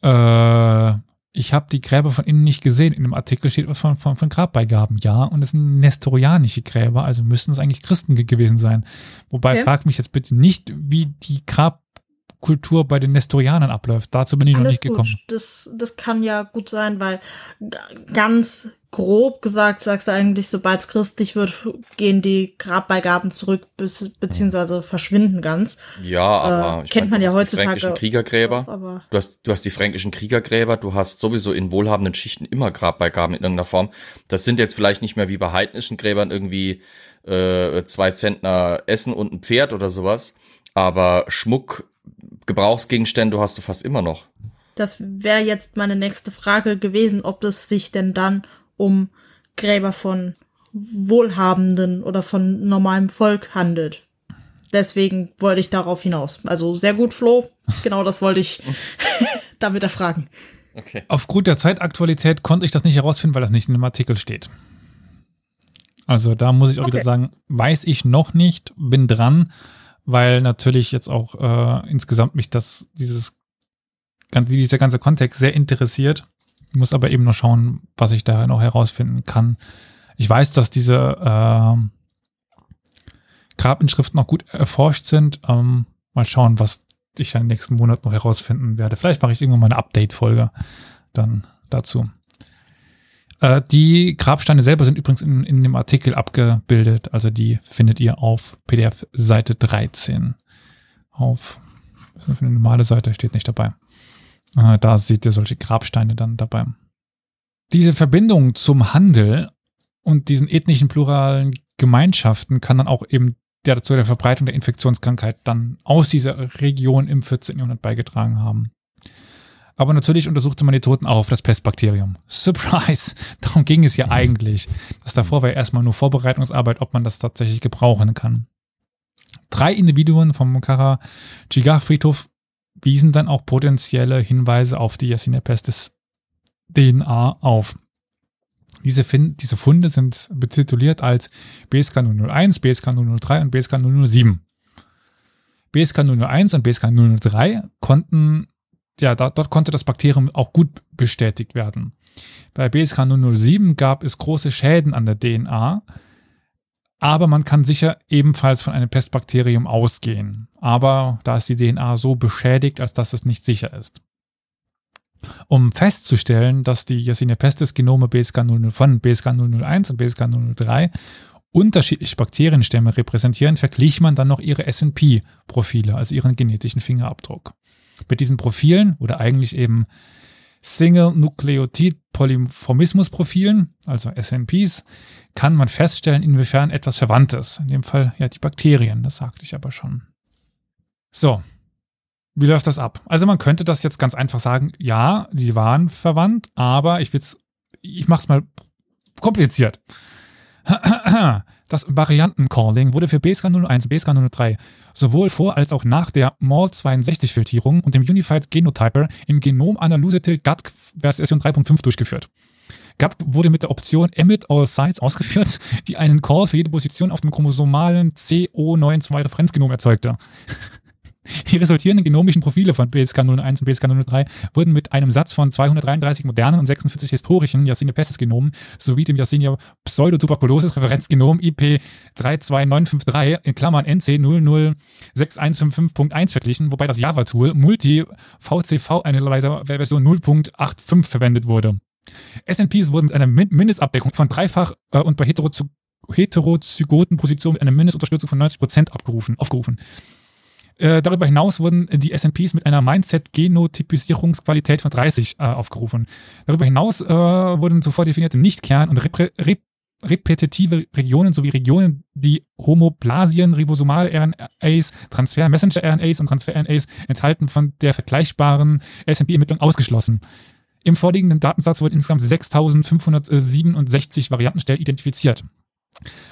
Äh, ich habe die Gräber von innen nicht gesehen. In dem Artikel steht was von, von, von Grabbeigaben. Ja, und es sind nestorianische Gräber, also müssten es eigentlich Christen ge- gewesen sein. Wobei, Okay. frag mich jetzt bitte nicht, wie die Grabkultur bei den Nestorianern abläuft. Dazu bin ich noch Alles nicht gekommen. gut. Das, das kann ja gut sein, weil ganz grob gesagt sagst du eigentlich, sobald es christlich wird, gehen die Grabbeigaben zurück bis, beziehungsweise verschwinden ganz. Ja, aber Äh, ich kennt meine, man ja hast die heutzutage fränkischen Kriegergräber. Aber Du hast, du hast die fränkischen Kriegergräber, du hast sowieso in wohlhabenden Schichten immer Grabbeigaben in irgendeiner Form. Das sind jetzt vielleicht nicht mehr wie bei heidnischen Gräbern irgendwie äh, zwei Zentner Essen und ein Pferd oder sowas. Aber Schmuck, Gebrauchsgegenstände hast du fast immer noch. das wäre jetzt meine nächste Frage gewesen, ob es sich denn dann um Gräber von Wohlhabenden oder von normalem Volk handelt. Deswegen wollte ich darauf hinaus. Also sehr gut, Flo. Genau das wollte ich [LAUGHS] damit erfragen. Okay. Aufgrund der Zeitaktualität konnte ich das nicht herausfinden, weil das nicht in dem Artikel steht. Also da muss ich auch wieder Okay. sagen, weiß ich noch nicht, bin dran, weil natürlich jetzt auch äh, insgesamt mich das, dieses, dieser ganze Kontext sehr interessiert. Ich muss aber eben noch schauen, was ich da noch herausfinden kann. Ich weiß, dass diese ähm, Grabinschriften noch gut erforscht sind. Ähm, mal schauen, was ich dann im nächsten Monat noch herausfinden werde. Vielleicht mache ich irgendwann mal eine Update-Folge dann dazu. Äh, die Grabsteine selber sind übrigens in, in dem Artikel abgebildet. Also die findet ihr auf PDF Seite 13. Auf eine normale Seite steht nicht dabei. Äh, da seht ihr solche Grabsteine dann dabei. Diese Verbindung zum Handel und diesen ethnischen pluralen Gemeinschaften kann dann auch eben der zu der Verbreitung der Infektionskrankheit dann aus dieser Region im 14. Jahrhundert beigetragen haben. Aber natürlich untersuchte man die Toten auch auf das Pestbakterium. Surprise! [LAUGHS] Darum ging es ja eigentlich. Das davor war ja erstmal nur Vorbereitungsarbeit, ob man das tatsächlich gebrauchen kann. Drei Individuen vom Kara-Chigar-Friedhof wiesen dann auch potenzielle Hinweise auf die Yersinia pestis DNA auf. Diese, fin diese Funde sind betituliert als BSK 001, BSK 003 und BSK 007. BSK 001 und BSK 003 konnten, ja, da, dort konnte das Bakterium auch gut bestätigt werden. Bei BSK 007 gab es große Schäden an der DNA, aber man kann sicher ebenfalls von einem Pestbakterium ausgehen. Aber da ist die DNA so beschädigt, als dass es nicht sicher ist. Um festzustellen, dass die Yersinia pestis Genome BSK 00 von BSK 001 und BSK 003 unterschiedliche Bakterienstämme repräsentieren, verglich man dann noch ihre SNP-Profile, also ihren genetischen Fingerabdruck. Mit diesen Profilen oder eigentlich eben Single-Nukleotid-Polymorphismus-Profilen, also SNPs, kann man feststellen, inwiefern etwas verwandt ist. In dem Fall ja die Bakterien, das sagte ich aber schon. So, wie läuft das ab? Also man könnte das jetzt ganz einfach sagen, ja, die waren verwandt, aber ich will's, ich mach's mal kompliziert. Das Variantencalling wurde für BSK 01 und BSK 03 sowohl vor als auch nach der MAL62-Filtrierung und dem Unified Genotyper im Genom Analytical GATT Version 3.5 durchgeführt. GATT wurde mit der Option Emit All Sites ausgeführt, die einen Call für jede Position auf dem chromosomalen CO92-Referenzgenom erzeugte. Die resultierenden genomischen Profile von BSK 01 und BSK 03 wurden mit einem Satz von 233 modernen und 46 historischen Yersinia pestis Genomen sowie dem Yersinia pseudotuberculosis Referenzgenom IP 32953 in Klammern NC 006155.1 verglichen, wobei das Java-Tool Multi VCV Analyzer Version 0.85 verwendet wurde. SNPs wurden mit einer Min- Mindestabdeckung von dreifach äh, und bei heterozy heterozygoten Positionen mit einer Mindestunterstützung von 90% abgerufen, aufgerufen. Äh, darüber hinaus wurden die SNPs mit einer Mindset-Genotypisierungsqualität von 30 äh, aufgerufen. Darüber hinaus äh, wurden zuvor definierte Nicht-Kern- und Repre Rep repetitive Regionen sowie Regionen, die Homoplasien, ribosomale RNAs, Transfer-Messenger-RNAs und Transfer-RNAs enthalten, von der vergleichbaren SNP-Ermittlung ausgeschlossen. Im vorliegenden Datensatz wurden insgesamt 6567 Variantenstellen identifiziert.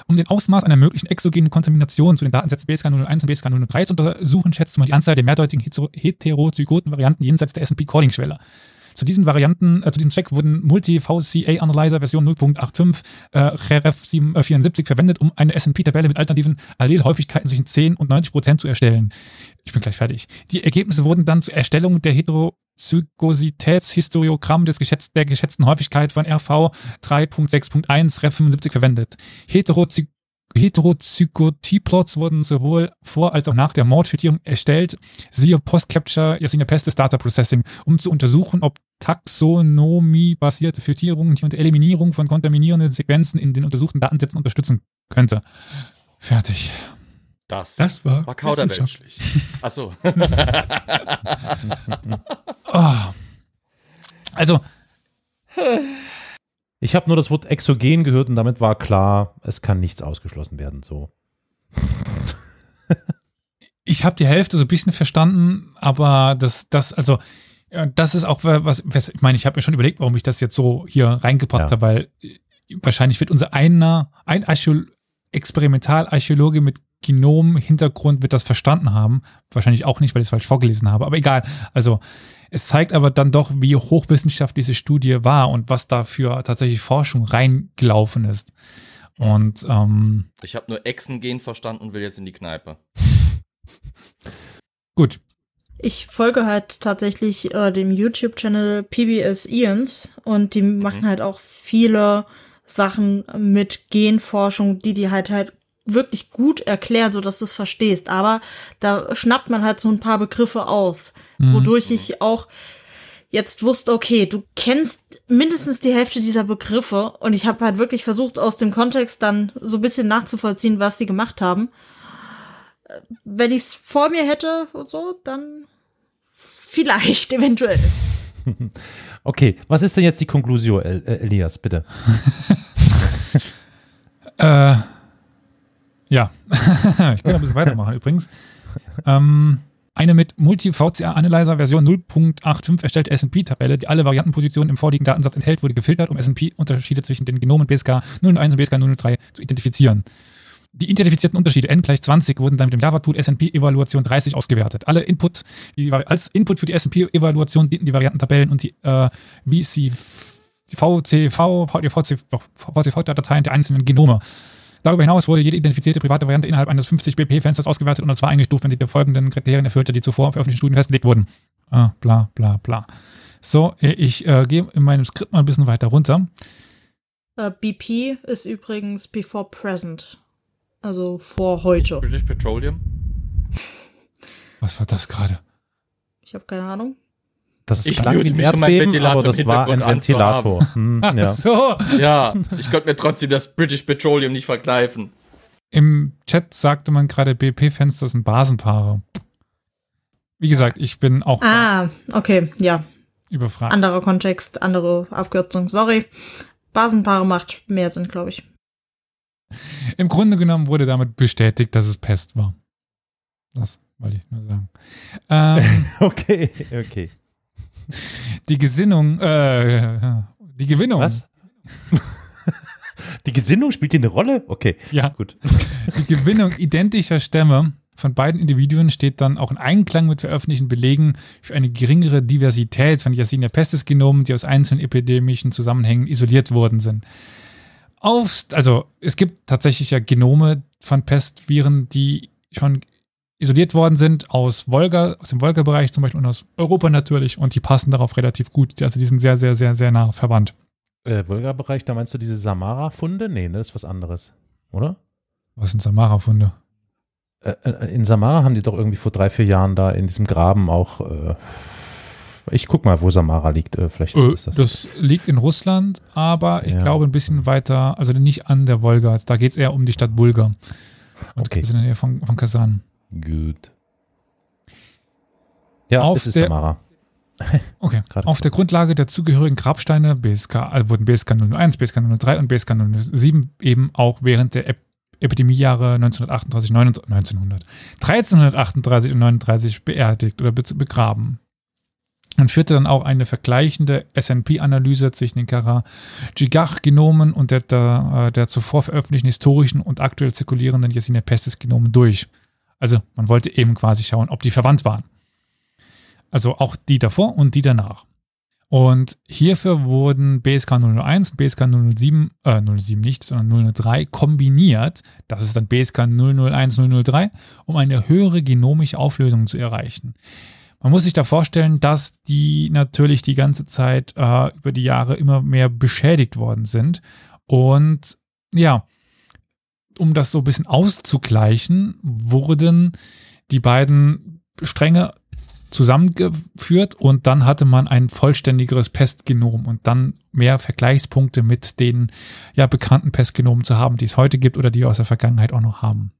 Um den Ausmaß einer möglichen exogenen Kontamination zu den Datensätzen BSK 001 und BSK 003 zu untersuchen, schätzt man die Anzahl der mehrdeutigen hetero- heterozygoten Varianten jenseits der S&P-Calling-Schwelle. Zu diesen Varianten, äh, zu diesem Zweck wurden Multi-VCA-Analyzer Version 0.85 äh, REF 774 verwendet, um eine S&P-Tabelle mit alternativen Allelhäufigkeiten zwischen 10 und 90 Prozent zu erstellen. Ich bin gleich fertig. Die Ergebnisse wurden dann zur Erstellung der Heterozygositätshistogramm des geschätzt, der geschätzten Häufigkeit von RV 3.6.1 REF 75 verwendet. Heterozy Heterozygotiplots wurden sowohl vor als auch nach der Mordfiltrierung erstellt, siehe Post-Capture Yersinia Pestis Data Processing, um zu untersuchen, ob Taxonomie-basierte Filtrierung die unter Eliminierung von kontaminierenden Sequenzen in den untersuchten Datensätzen unterstützen könnte. Fertig. Das. Das war, War Kauderwelsch. wissenschaftlich. [LAUGHS] [LAUGHS] Oh. Also, Ich habe nur das Wort exogen gehört und damit war klar, es kann nichts ausgeschlossen werden. So. [LAUGHS] ich habe die Hälfte so ein bisschen verstanden, aber das, das, also, das ist auch was, was ich meine, ich habe mir schon überlegt, warum ich das jetzt so hier reingepackt Ja. habe, weil äh, wahrscheinlich wird unser einer, ein Archäo Experimentalarchäologe mit Genom-Hintergrund wird das verstanden haben. Wahrscheinlich auch nicht, weil ich es falsch vorgelesen habe, aber egal. Also, es zeigt aber dann doch, wie hochwissenschaftlich diese Studie war und was da für tatsächlich Forschung reingelaufen ist. Und ähm, Ich habe nur Echsengen verstanden und will jetzt in die Kneipe. [LAUGHS] gut, Ich folge halt tatsächlich äh, dem YouTube-Channel PBS Ians und die machen halt auch viele Sachen mit Genforschung, die die halt halt wirklich gut erklären, so dass du es verstehst. Aber da schnappt man halt so ein paar Begriffe auf, wodurch ich auch jetzt wusste, okay, du kennst mindestens die Hälfte dieser Begriffe und ich habe halt wirklich versucht, aus dem Kontext dann so ein bisschen nachzuvollziehen, was die gemacht haben. Wenn ich es vor mir hätte und so, dann vielleicht, [LAUGHS] eventuell. Okay, was ist denn jetzt die Konklusion, El äh, Elias, bitte? Äh, ja, [LAUGHS] ich kann ein bisschen weitermachen [LAUGHS] übrigens. Ähm, eine mit Multi-VCA-Analyzer Version 0.85 erstellte S&P-Tabelle, die alle Variantenpositionen im vorliegenden Datensatz enthält, wurde gefiltert, um S&P-Unterschiede zwischen den Genomen BSK 001 und BSK 003 zu identifizieren. Die identifizierten Unterschiede N gleich 20 wurden dann mit dem Java-Tool S&P-Evaluation 30 ausgewertet. Alle Input, die, als Input für die S&P-Evaluation dienten die Variantentabellen und die äh, VC, VCV, VCV-Dateien der einzelnen Genome. Darüber hinaus wurde jede identifizierte private Variante innerhalb eines 50 BP-Fensters ausgewertet und zwar eingestuft, wenn sie die folgenden Kriterien erfüllte, die zuvor veröffentlichten Studien festgelegt wurden. Ah, bla bla bla. So, ich äh, gehe in meinem Skript mal ein bisschen weiter runter. Äh, BP ist übrigens before present. Also vor heute. British Petroleum? Was war das gerade? Ich habe keine Ahnung. Das Ich klang wie ein Erdbeben, Ventilator aber das war ein Ventilator. Hm, ja. So, Ja, ich konnte mir trotzdem das British Petroleum nicht verkneifen. im Chat sagte man gerade, BP-Fenster sind Basenpaare. Wie gesagt, ich bin auch Ah, okay, ja. überfragt. Anderer Kontext, andere Abkürzung. Sorry. Basenpaare macht mehr Sinn, glaube ich. Im Grunde genommen wurde damit bestätigt, dass es Pest war. Das wollte ich nur sagen. Ähm, [LAUGHS] Okay, okay. [LAUGHS] die Gesinnung, äh, die Gewinnung. Was? Die Gesinnung spielt hier eine Rolle? Okay, Ja, gut. die Gewinnung identischer Stämme von beiden Individuen steht dann auch in Einklang mit veröffentlichten Belegen für eine geringere Diversität von Yersinia pestis Genomen, die aus einzelnen epidemischen Zusammenhängen isoliert worden sind. Auf, also es gibt tatsächlich ja Genome von Pestviren, die schon isoliert worden sind aus Wolga, aus dem Wolga-Bereich zum Beispiel und aus Europa natürlich und die passen darauf relativ gut. Also die sind sehr, sehr, sehr, sehr nah verwandt. Äh, Wolga-Bereich, da meinst du diese Samara-Funde? Nee, ne, das ist was anderes. Oder? Was sind Samara-Funde? Äh, äh, in Samara haben die doch irgendwie vor drei, vier Jahren da in diesem Graben auch. Äh, ich guck mal, wo Samara liegt. Äh, vielleicht Äh, ist das. das liegt in Russland, aber ich Ja. glaube ein bisschen weiter, also nicht an der Wolga. Da geht es eher um die Stadt Bulgar. Und Okay. wir sind in der Nähe von, von Kasan. Gut. Ja, Auf es ist der- Samara. [LAUGHS] Okay. Gerade Auf der Grundlage der zugehörigen Grabsteine BSK, also wurden BSK 001, BSK 003 und BSK 007 eben auch während der Ep Epidemiejahre 1938, 1900, 1900, 1338 und 39 beerdigt oder be begraben. Man führte dann auch eine vergleichende SNP-Analyse zwischen den Kara-Jigach-Genomen und der, der, äh, der zuvor veröffentlichten historischen und aktuell zirkulierenden Yersinia pestis-Genomen durch. Also man wollte eben quasi schauen, ob die verwandt waren. Also auch die davor und die danach. Und hierfür wurden BSK 001 und BSK 007, äh 07 nicht, sondern 003 kombiniert. Das ist dann BSK 001, 003, um eine höhere genomische Auflösung zu erreichen. Man muss sich da vorstellen, dass die natürlich die ganze Zeit äh, über die Jahre immer mehr beschädigt worden sind. Und ja, um das so ein bisschen auszugleichen, wurden die beiden Stränge zusammengeführt und dann hatte man ein vollständigeres Pestgenom und dann mehr Vergleichspunkte mit den ja bekannten Pestgenomen zu haben, die es heute gibt oder die wir aus der Vergangenheit auch noch haben.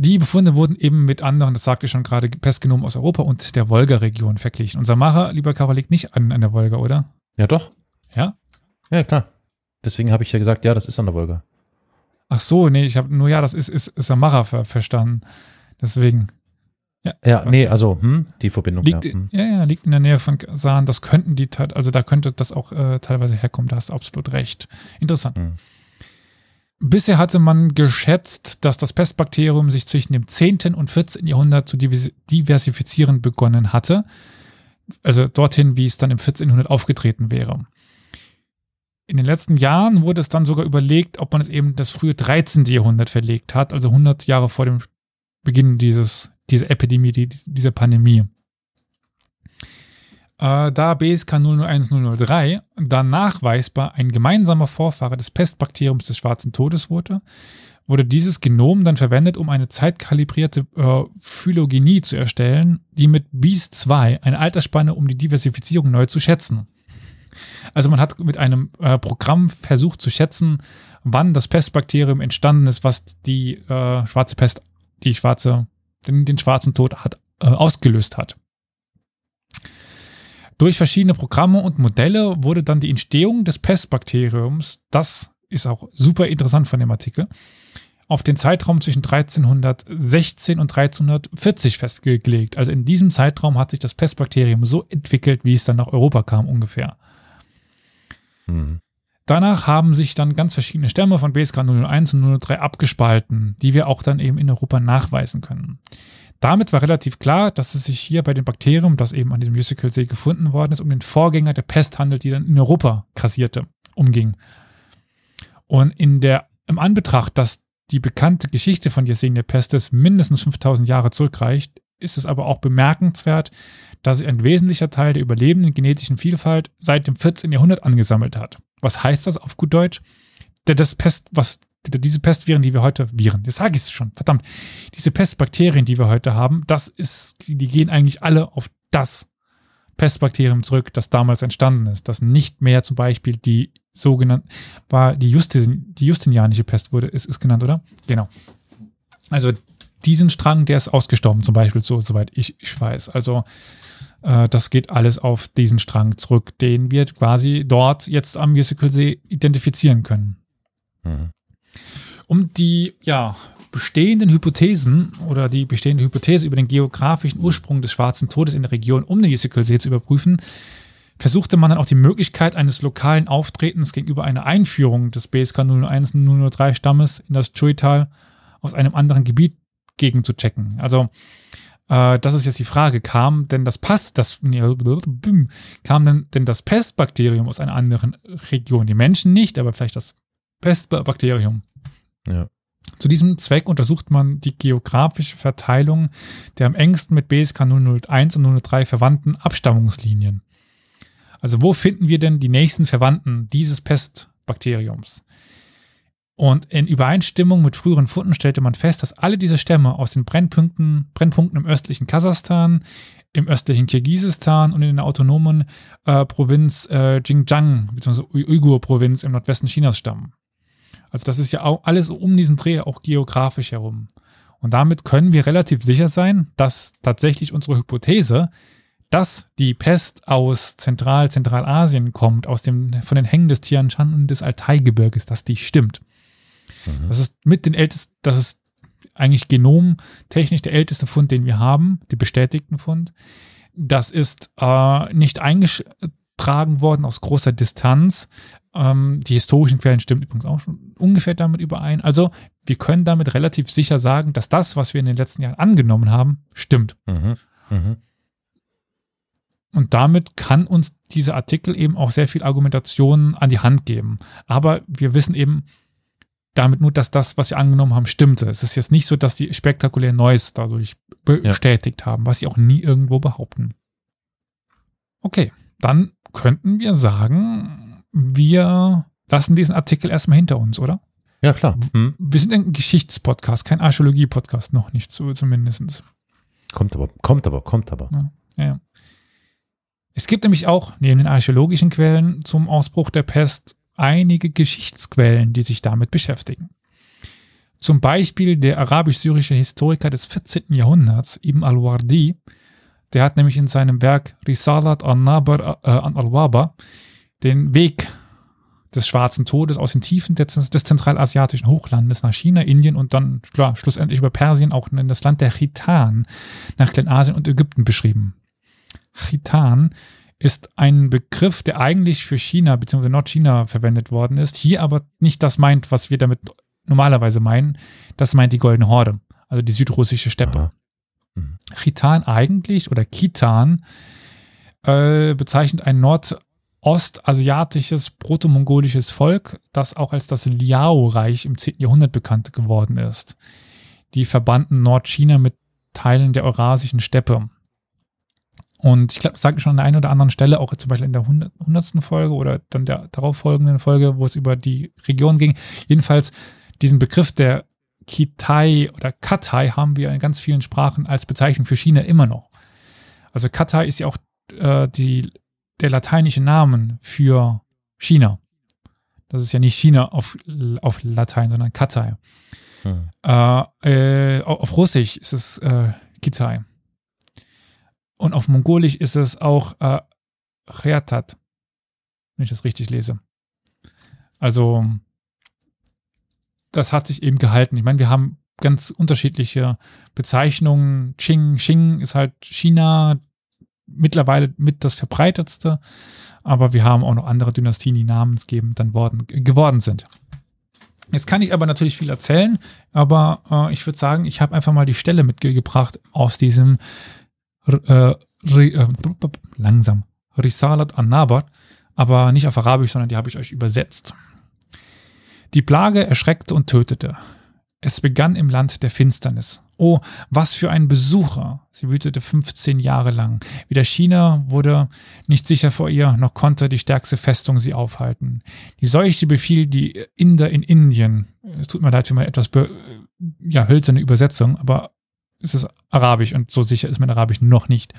Die Befunde wurden eben mit anderen, das sagte ich schon gerade, Pestgenomen aus Europa und der Wolga-Region verglichen. Und Samara, lieber Karol, liegt nicht an, an der Wolga, oder? Ja, doch. Ja? Ja, klar. Deswegen habe ich ja gesagt, ja, das ist an der Wolga. Ach so, nee, ich habe nur, ja, das ist, ist, ist Samara ver verstanden. Deswegen. Ja, nee, also, hm, die Verbindung. Liegt, ja, hm. ja, ja, liegt in der Nähe von Saan. Das könnten die, also da könnte das auch äh, teilweise herkommen. Da hast du absolut recht. Interessant. Hm. Bisher hatte man geschätzt, dass das Pestbakterium sich zwischen dem 10. und 14. Jahrhundert zu divers- diversifizieren begonnen hatte. Also dorthin, wie es dann im 1400 aufgetreten wäre. In den letzten Jahren wurde es dann sogar überlegt, ob man es eben das frühe 13. Jahrhundert verlegt hat, also 100 Jahre vor dem Beginn dieses, dieser Epidemie, die, dieser Pandemie. Äh, da BSK 001003 dann nachweisbar ein gemeinsamer Vorfahre des Pestbakteriums des schwarzen Todes wurde, wurde dieses Genom dann verwendet, um eine zeitkalibrierte äh, Phylogenie zu erstellen, die mit BEAS2 eine Altersspanne um die Diversifizierung neu zu schätzen. Also man hat mit einem äh, Programm versucht zu schätzen, wann das Pestbakterium entstanden ist, was die äh, schwarze Pest, die schwarze, den, den schwarzen Tod hat, äh, ausgelöst hat. Durch verschiedene Programme und Modelle wurde dann die Entstehung des Pestbakteriums, das ist auch super interessant von dem Artikel, auf den Zeitraum zwischen 1316 und 1340 festgelegt. Also in diesem Zeitraum hat sich das Pestbakterium so entwickelt, wie es dann nach Europa kam ungefähr. Hm. Danach haben sich dann ganz verschiedene Stämme von BSK 001 und 003 abgespalten, die wir auch dann eben in Europa nachweisen können. Damit war relativ klar, dass es sich hier bei dem Bakterium, das eben an diesem Musicalsee gefunden worden ist, um den Vorgänger der Pest handelt, die dann in Europa grassierte, umging. Und in der, im Anbetracht, dass die bekannte Geschichte von Yersinia pestis mindestens 5000 Jahre zurückreicht, ist es aber auch bemerkenswert, dass sich ein wesentlicher Teil der überlebenden genetischen Vielfalt seit dem 14. Jahrhundert angesammelt hat. Was heißt das auf gut Deutsch? Das Pest, was, diese Pestviren, die wir heute, Viren, jetzt sage ich schon, verdammt, diese Pestbakterien, die wir heute haben, das ist, die, die gehen eigentlich alle auf das Pestbakterium zurück, das damals entstanden ist, das nicht mehr zum Beispiel die sogenannte, war die, Justin, die Justinianische Pest wurde, ist, ist genannt, oder? Genau. Also diesen Strang, der ist ausgestorben, zum Beispiel, so, soweit ich, ich weiß. Also äh, das geht alles auf diesen Strang zurück, den wir quasi dort jetzt am Musicalsee identifizieren können. Mhm. Um die ja, bestehenden Hypothesen oder die bestehende Hypothese über den geografischen Ursprung des schwarzen Todes in der Region um den Musicalsee zu überprüfen, versuchte man dann auch die Möglichkeit eines lokalen Auftretens gegenüber einer Einführung des BSK 001 und 003 Stammes in das Chui-Tal aus einem anderen Gebiet gegen zu checken. Also äh, das ist jetzt die Frage, kam denn das Pass, das kam denn, denn das Pestbakterium aus einer anderen Region? Die Menschen nicht, aber vielleicht das Pestbakterium. Ja. Zu diesem Zweck untersucht man die geografische Verteilung der am engsten mit BSK 001 und 003 verwandten Abstammungslinien. Also wo finden wir denn die nächsten Verwandten dieses Pestbakteriums? Und in Übereinstimmung mit früheren Funden stellte man fest, dass alle diese Stämme aus den Brennpunkten, Brennpunkten im östlichen Kasachstan, im östlichen Kirgisistan und in der autonomen äh, Provinz äh, Xinjiang bzw. Uigur-Provinz im Nordwesten Chinas stammen. Also das ist ja auch alles um diesen Dreh auch geografisch herum. Und damit können wir relativ sicher sein, dass tatsächlich unsere Hypothese, dass die Pest aus Zentral, Zentralasien kommt, aus dem, von den Hängen des Tian und des Altai-Gebirges, dass die stimmt. Mhm. Das ist mit den ältesten, das ist eigentlich genomtechnisch der älteste Fund, den wir haben, die bestätigten Fund. Das ist äh, nicht eingetragen worden aus großer Distanz. Ähm, die historischen Quellen stimmen übrigens auch schon ungefähr damit überein. Also wir können damit relativ sicher sagen, dass das, was wir in den letzten Jahren angenommen haben, stimmt. Mhm. Mhm. Und damit kann uns dieser Artikel eben auch sehr viel Argumentation an die Hand geben. Aber wir wissen eben damit nur, dass das, was wir angenommen haben, stimmte. Es ist jetzt nicht so, dass die spektakulär Neues dadurch bestätigt haben, was sie auch nie irgendwo behaupten. Okay, dann könnten wir sagen, wir lassen diesen Artikel erstmal hinter uns, oder? Ja, klar. Mhm. Wir sind ein Geschichtspodcast, kein Archäologie-Podcast, noch nicht so zumindest. Kommt aber, kommt aber, kommt aber. Ja, ja. Es gibt nämlich auch neben den archäologischen Quellen zum Ausbruch der Pest einige Geschichtsquellen, die sich damit beschäftigen. Zum Beispiel der arabisch-syrische Historiker des 14. Jahrhunderts, Ibn al-Wardi, der hat nämlich in seinem Werk Risalat an-Nabar äh, an al-Waba den Weg des schwarzen Todes aus den Tiefen des, des zentralasiatischen Hochlandes nach China, Indien und dann klar, schlussendlich über Persien auch in das Land der Chitan nach Kleinasien und Ägypten beschrieben. Chitan ist ein Begriff, der eigentlich für China bzw. Nordchina verwendet worden ist, hier aber nicht das meint, was wir damit normalerweise meinen. Das meint die Goldene Horde, also die südrussische Steppe. Mhm. Khitan eigentlich oder Kitan äh, bezeichnet ein nordostasiatisches protomongolisches Volk, das auch als das Liao-Reich im 10. Jahrhundert bekannt geworden ist. Die verbanden Nordchina mit Teilen der eurasischen Steppe. Und ich glaube, das sagte ich schon an der einen oder anderen Stelle, auch zum Beispiel in der hundertsten Folge oder dann der darauffolgenden Folge, wo es über die Region ging. Jedenfalls diesen Begriff der Kitai oder Katai haben wir in ganz vielen Sprachen als Bezeichnung für China immer noch. Also Katai ist ja auch äh, die, der lateinische Name für China. Das ist ja nicht China auf, auf Latein, sondern Katai. Hm. Äh, äh, auf Russisch ist es äh, Kitai. Und auf Mongolisch ist es auch äh, Reatat, wenn ich das richtig lese. Also, das hat sich eben gehalten. Ich meine, wir haben ganz unterschiedliche Bezeichnungen. Qing, Xing ist halt China mittlerweile mit das verbreitetste, aber wir haben auch noch andere Dynastien, die namensgebend dann worden, geworden sind. Jetzt kann ich aber natürlich viel erzählen, aber äh, ich würde sagen, ich habe einfach mal die Stelle mitgebracht aus diesem äh, äh, langsam Risalat an-Nabat, aber nicht auf Arabisch, sondern die habe ich euch übersetzt. Die Plage erschreckte und tötete. Es begann im Land der Finsternis. Oh, was für ein Besucher! Sie wütete 15 Jahre lang. Weder China wurde nicht sicher vor ihr, noch konnte die stärkste Festung sie aufhalten. Die Seuche befiel die Inder in Indien. Es tut mir leid für meine etwas ja, hölzerne Übersetzung, aber es ist Arabisch und so sicher ist mein Arabisch noch nicht.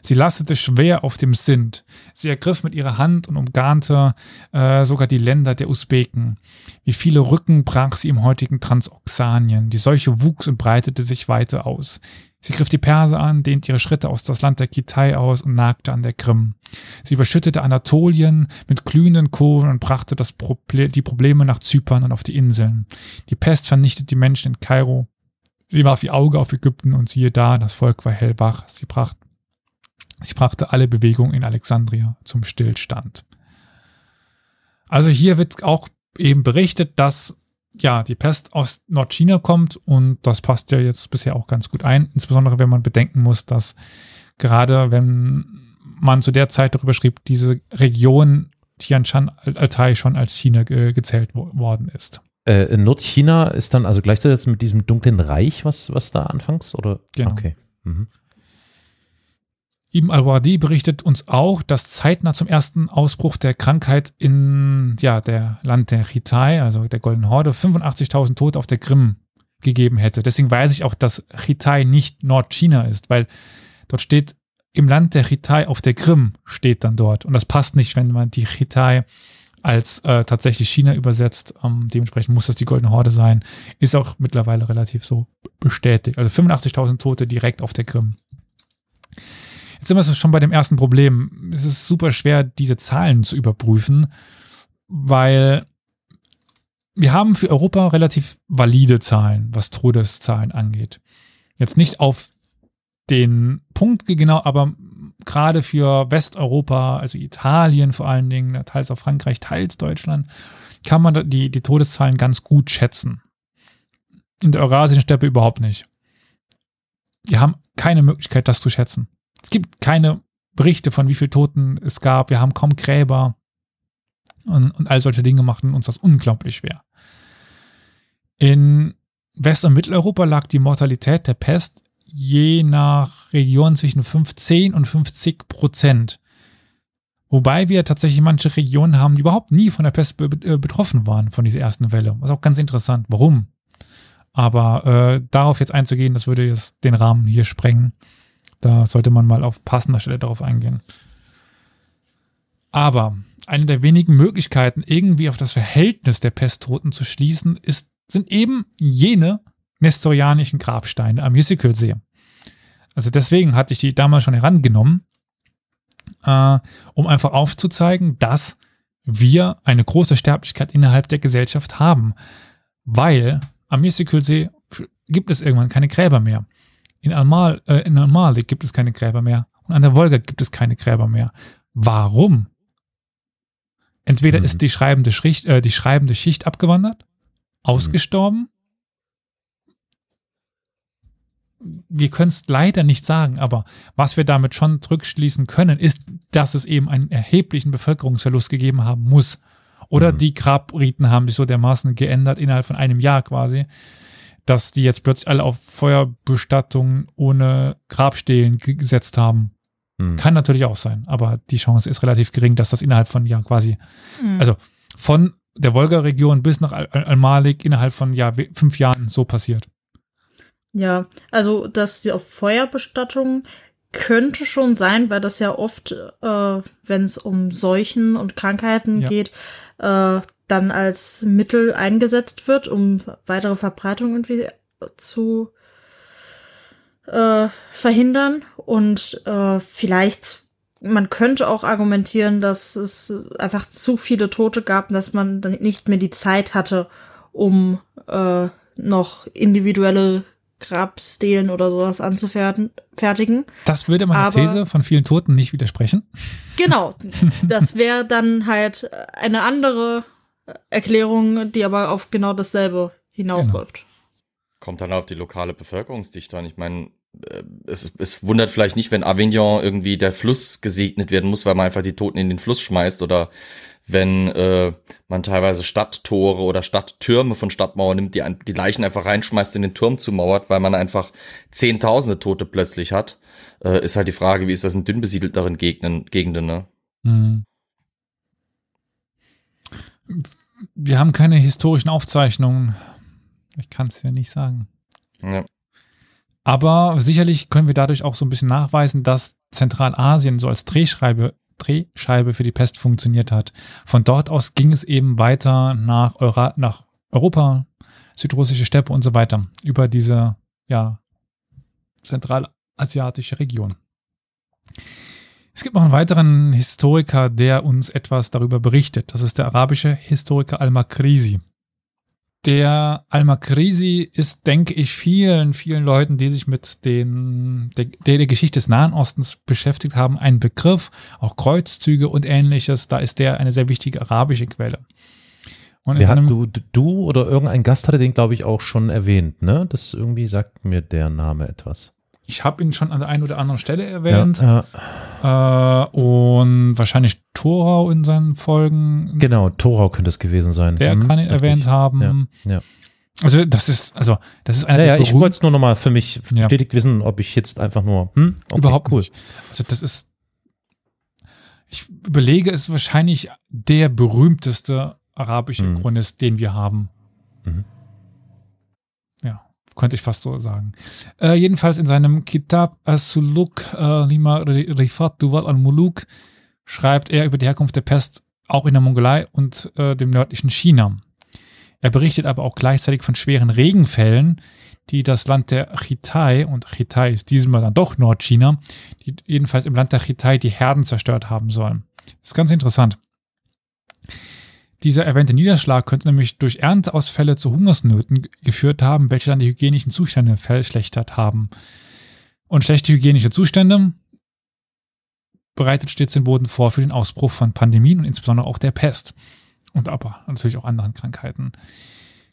Sie lastete schwer auf dem Sindh. Sie ergriff mit ihrer Hand und umgarnte äh, sogar die Länder der Usbeken. Wie viele Rücken brach sie im heutigen Transoxanien. Die Seuche wuchs und breitete sich weiter aus. Sie griff die Perser an, dehnte ihre Schritte aus das Land der Kitai aus und nagte an der Krim. Sie überschüttete Anatolien mit glühenden Kurven und brachte Proble die Probleme nach Zypern und auf die Inseln. Die Pest vernichtete die Menschen in Kairo. Sie warf ihr Auge auf Ägypten und siehe da, das Volk war hellwach. Sie brachte Sie brachte alle Bewegungen in Alexandria zum Stillstand. Also hier wird auch eben berichtet, dass ja die Pest aus Nordchina kommt und das passt ja jetzt bisher auch ganz gut ein, insbesondere wenn man bedenken muss, dass gerade wenn man zu der Zeit darüber schrieb, diese Region Tian Shan Altai schon als China ge gezählt worden ist. Äh, Nordchina ist dann also gleichzeitig mit diesem dunklen Reich, was, was da anfangs, oder? Genau. Okay. Mhm. Ibn al-Wadi berichtet uns auch, dass zeitnah zum ersten Ausbruch der Krankheit in ja, der Land der Chitai, also der Golden Horde, 85.000 Tote auf der Krim gegeben hätte. Deswegen weiß ich auch, dass Chitai nicht Nordchina ist, weil dort steht im Land der Chitai auf der Krim steht dann dort. Und das passt nicht, wenn man die Chitai als äh, tatsächlich China übersetzt. Ähm, dementsprechend muss das die Goldene Horde sein. Ist auch mittlerweile relativ so bestätigt. Also 85.000 Tote direkt auf der Krim. Jetzt sind wir schon bei dem ersten Problem. Es ist super schwer, diese Zahlen zu überprüfen, weil wir haben für Europa relativ valide Zahlen, was Todeszahlen angeht. Jetzt nicht auf den Punkt genau, aber gerade für Westeuropa, also Italien vor allen Dingen, teils auch Frankreich, teils Deutschland, kann man die, die Todeszahlen ganz gut schätzen. In der Eurasischen Steppe überhaupt nicht. Wir haben keine Möglichkeit, das zu schätzen. Es gibt keine Berichte von wie viel Toten es gab. Wir haben kaum Gräber. Und, und all solche Dinge machten uns das unglaublich schwer. In West- und Mitteleuropa lag die Mortalität der Pest je nach Region zwischen 15 und 50 Prozent. Wobei wir tatsächlich manche Regionen haben, die überhaupt nie von der Pest äh, betroffen waren, von dieser ersten Welle. Was auch ganz interessant. Warum? Aber äh, darauf jetzt einzugehen, das würde jetzt den Rahmen hier sprengen. Da sollte man mal auf passender Stelle darauf eingehen. Aber eine der wenigen Möglichkeiten, irgendwie auf das Verhältnis der Pesttoten zu schließen, ist, sind eben jene nestorianischen Grabsteine am Musicalsee. Also deswegen hatte ich die damals schon herangenommen, äh, um einfach aufzuzeigen, dass wir eine große Sterblichkeit innerhalb der Gesellschaft haben. Weil am Musicalsee gibt es irgendwann keine Gräber mehr. In Almal, äh, in Almalik gibt es keine Gräber mehr. Und an der Wolga gibt es keine Gräber mehr. Warum? Entweder Mhm. ist die schreibende, Schicht, äh, die schreibende Schicht abgewandert, ausgestorben. Wir können es leider nicht sagen, aber was wir damit schon zurückschließen können, ist, dass es eben einen erheblichen Bevölkerungsverlust gegeben haben muss. Oder Mhm. die Grabriten haben sich so dermaßen geändert innerhalb von einem Jahr quasi, dass die jetzt plötzlich alle auf Feuerbestattungen ohne Grabstelen ge- gesetzt haben. Hm. Kann natürlich auch sein, aber die Chance ist relativ gering, dass das innerhalb von ja quasi, Hm. also von der Wolga-Region bis nach Al- Al- Al-Malik innerhalb von ja fünf Jahren so passiert. Ja, also dass die auf Feuerbestattung könnte schon sein, weil das ja oft, äh, wenn es um Seuchen und Krankheiten Ja. geht, äh, dann als Mittel eingesetzt wird, um weitere Verbreitung irgendwie zu äh, verhindern. Und äh, vielleicht, man könnte auch argumentieren, dass es einfach zu viele Tote gab, dass man dann nicht mehr die Zeit hatte, um äh, noch individuelle Grabstelen oder sowas anzufertigen. Das würde meiner Aber- These von vielen Toten nicht widersprechen. Genau, [LAUGHS] das wäre dann halt eine andere Erklärung, die aber auf genau dasselbe hinausläuft. Kommt dann auf die lokale Bevölkerungsdichte an. Ich meine, äh, es, es wundert vielleicht nicht, wenn Avignon irgendwie der Fluss gesegnet werden muss, weil man einfach die Toten in den Fluss schmeißt oder wenn äh, man teilweise Stadttore oder Stadttürme von Stadtmauern nimmt, die, die Leichen einfach reinschmeißt in den Turm zumauert, weil man einfach zehntausende Tote plötzlich hat, äh, ist halt die Frage, wie ist das in dünn besiedelteren Gegenden, Gegenden, ne? Hm. Wir haben keine historischen Aufzeichnungen. Ich kann es ja nicht sagen. Ja. Aber sicherlich können wir dadurch auch so ein bisschen nachweisen, dass Zentralasien so als Drehscheibe, Drehscheibe für die Pest funktioniert hat. Von dort aus ging es eben weiter nach, Eura nach Europa, südrussische Steppe und so weiter, über diese, ja, zentralasiatische Region. Es gibt noch einen weiteren Historiker, der uns etwas darüber berichtet. Das ist der arabische Historiker Al-Makrisi. Der Al-Makrisi ist, denke ich, vielen, vielen Leuten, die sich mit den, der, der Geschichte des Nahen Ostens beschäftigt haben, ein Begriff, auch Kreuzzüge und ähnliches. Da ist der eine sehr wichtige arabische Quelle. Und Wer hat, du, du oder irgendein Gast hatte den, glaube ich, auch schon erwähnt, ne? Das irgendwie sagt mir der Name etwas. ich habe ihn schon an der einen oder anderen Stelle erwähnt. Ja, Äh, und wahrscheinlich Thorau in seinen Folgen. genau, Torau könnte es gewesen sein. Der Mhm, kann ihn richtig. erwähnt haben. Ja, ja. Also das ist, also das ist einer Ja, ja, der ich wollte es nur nochmal für mich Ja. bestätigt wissen, ob ich jetzt einfach nur, hm, okay, Überhaupt nicht. Also das ist, ich überlege, es ist wahrscheinlich der berühmteste arabische Mhm. Chronist, den wir haben. Mhm. Könnte ich fast so sagen. Äh, jedenfalls in seinem Kitab As-Suluk äh, Lima Rifat Duwal al-Muluk schreibt er über die Herkunft der Pest auch in der Mongolei und äh, dem nördlichen China. Er berichtet aber auch gleichzeitig von schweren Regenfällen, die das Land der Chitai, und Chitai ist diesmal dann doch Nordchina, die jedenfalls im Land der Chitai die Herden zerstört haben sollen. Das ist ganz interessant. Dieser erwähnte Niederschlag könnte nämlich durch Ernteausfälle zu Hungersnöten geführt haben, welche dann die hygienischen Zustände verschlechtert haben. Und schlechte hygienische Zustände bereitet stets den Boden vor für den Ausbruch von Pandemien und insbesondere auch der Pest. Und aber natürlich auch anderen Krankheiten.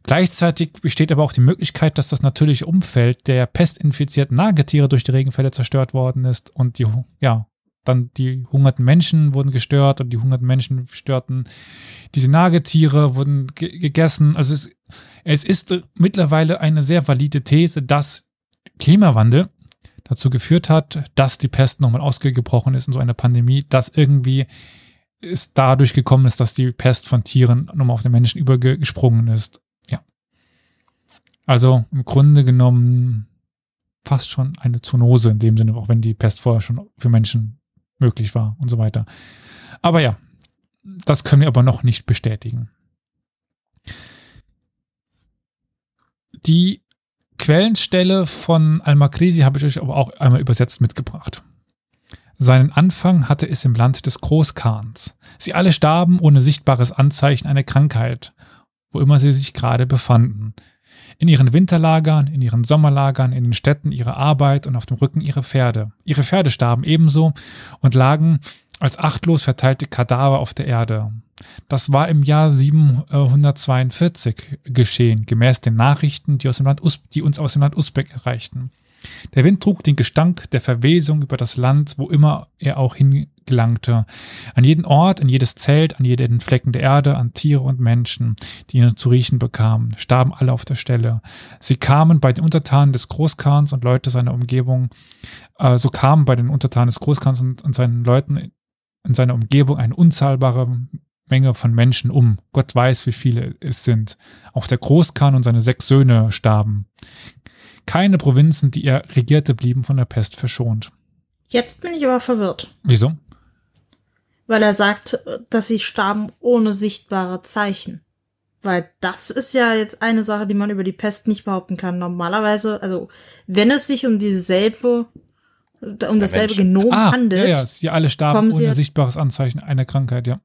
Gleichzeitig besteht aber auch die Möglichkeit, dass das natürliche Umfeld der pestinfizierten Nagetiere durch die Regenfälle zerstört worden ist und die, ja, dann die hungerten Menschen wurden gestört und die hungerten Menschen störten diese Nagetiere, wurden ge gegessen. Also es, es ist mittlerweile eine sehr valide These, dass Klimawandel dazu geführt hat, dass die Pest nochmal ausgebrochen ist in so einer Pandemie, dass irgendwie es dadurch gekommen ist, dass die Pest von Tieren nochmal auf den Menschen übergesprungen ist. Ja. Also im Grunde genommen fast schon eine Zoonose in dem Sinne, auch wenn die Pest vorher schon für Menschen möglich war und so weiter. Aber ja, das können wir aber noch nicht bestätigen. Die Quellenstelle von Al-Makrisi habe ich euch aber auch einmal übersetzt mitgebracht. Seinen Anfang hatte es im Land des Großkahns. Sie alle starben ohne sichtbares Anzeichen einer Krankheit, wo immer sie sich gerade befanden. In ihren Winterlagern, in ihren Sommerlagern, in den Städten ihrer Arbeit und auf dem Rücken ihrer Pferde. Ihre Pferde starben ebenso und lagen als achtlos verteilte Kadaver auf der Erde. Das war im Jahr 742 geschehen, gemäß den Nachrichten, die, die uns aus dem Land Usbek erreichten. Der Wind trug den Gestank der Verwesung über das Land, wo immer er auch hingelangte. An jeden Ort, an jedes Zelt, an jeden Flecken der Erde, an Tiere und Menschen, die ihn zu riechen bekamen, starben alle auf der Stelle. Sie kamen bei den Untertanen des Großkans und Leute seiner Umgebung, äh, so kamen bei den Untertanen des Großkans und, und seinen Leuten in seiner Umgebung eine unzahlbare Menge von Menschen um. Gott weiß, wie viele es sind. Auch der Großkhan und seine sechs Söhne starben. Keine Provinzen, die er regierte, blieben von der Pest verschont. Jetzt bin ich aber verwirrt. Wieso? Weil er sagt, dass sie starben ohne sichtbare Zeichen. Weil das ist ja jetzt eine Sache, die man über die Pest nicht behaupten kann. Normalerweise, also wenn es sich um dieselbe, um dasselbe Menschen. Genom ah, handelt, ja, ja, sie alle starben ohne sichtbares Anzeichen einer Krankheit, ja.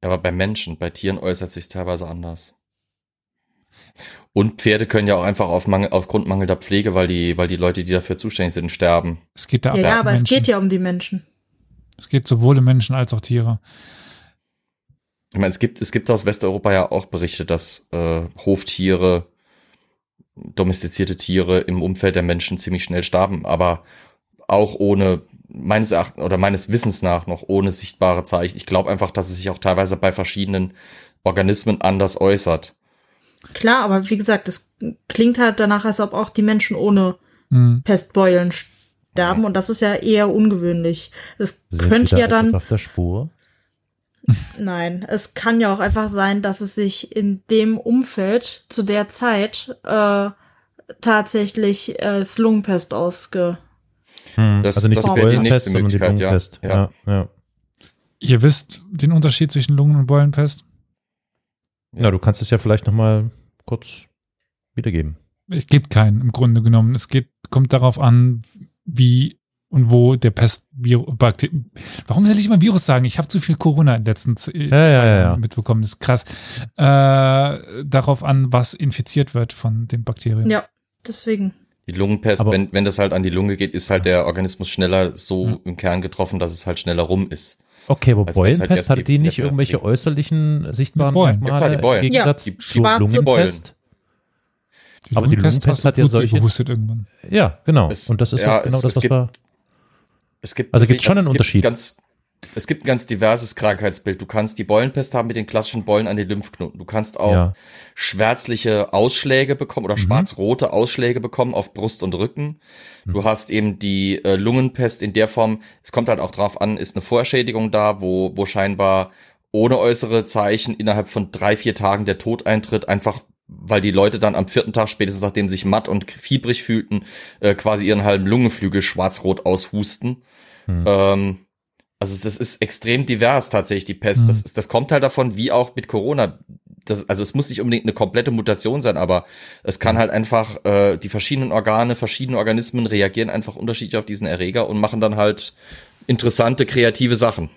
Aber bei Menschen, bei Tieren äußert sich teilweise anders. Und Pferde können ja auch einfach auf Mangel, aufgrund mangelnder Pflege, weil die, weil die Leute, die dafür zuständig sind, sterben. Es geht da ja, ja, aber Menschen. es geht ja um die Menschen. Es geht sowohl um Menschen als auch Tiere. Ich meine, es gibt, es gibt aus Westeuropa ja auch Berichte, dass äh, Hoftiere, domestizierte Tiere im Umfeld der Menschen ziemlich schnell starben, aber auch ohne, meines Erachtens oder meines Wissens nach noch ohne sichtbare Zeichen. Ich glaube einfach, dass es sich auch teilweise bei verschiedenen Organismen anders äußert. Klar, aber wie gesagt, es klingt halt danach, als ob auch die Menschen ohne Hm. Pestbeulen sterben und das ist ja eher ungewöhnlich. Es könnte ja dann, auf der Spur. [LAUGHS] nein, es kann ja auch einfach sein, dass es sich in dem Umfeld zu der Zeit äh, tatsächlich äh, Lungenpest ausge. Hm. Das- also nicht das die wäre die Beulenpest, nächste sondern die Möglichkeit, ja. Lungenpest. Ja. Ja, Ihr wisst den Unterschied zwischen Lungen- und Beulenpest? ja. du kannst es ja vielleicht noch mal kurz wiedergeben. Es gibt keinen im Grunde genommen. Es geht, kommt darauf an, wie und wo der Pestvirus. Warum soll ich immer Virus sagen? Ich habe zu viel Corona in den letzten Z- ja, ja, ja. mitbekommen. Das ist krass. Äh, darauf an, was infiziert wird von dem Bakterium. Ja, deswegen. Die Lungenpest, Aber- wenn, wenn das halt an die Lunge geht, ist halt der Organismus schneller so Ja. im Kern getroffen, dass es halt schneller rum ist. Okay, aber halt Beulenpest, erst hatte die- die nicht irgendwelche äußerlichen sichtbaren Beulen. Ja, klar, Merkmale die Beulen. im Gegensatz Ja, zu schwarze Lungenpest? Die Aber die Lungenpest hat ja solche- gewusst irgendwann. Ja, genau. Es- Und das ist ja, genau es- das, es was gibt- wir. Es gibt Also gibt's schon einen Unterschied? Gibt ganz, es gibt ein ganz diverses Krankheitsbild. Du kannst die Beulenpest haben mit den klassischen Beulen an den Lymphknoten. Du kannst auch Ja. schwärzliche Ausschläge bekommen oder Mhm. schwarz-rote Ausschläge bekommen auf Brust und Rücken. Du hast eben die äh, Lungenpest in der Form, es kommt halt auch drauf an, ist eine Vorschädigung da, wo, wo scheinbar ohne äußere Zeichen innerhalb von drei, vier Tagen der Tod eintritt, einfach weil die Leute dann am vierten Tag, spätestens nachdem sie sich matt und fiebrig fühlten, äh, quasi ihren halben Lungenflügel schwarz-rot aushusten. Hm. Ähm, Also das ist extrem divers tatsächlich, die Pest. Mhm. Das, ist, das kommt halt davon, wie auch mit Corona. Das, also es muss nicht unbedingt eine komplette Mutation sein, aber es kann halt einfach, äh, die verschiedenen Organe, verschiedene Organismen reagieren einfach unterschiedlich auf diesen Erreger und machen dann halt interessante, kreative Sachen.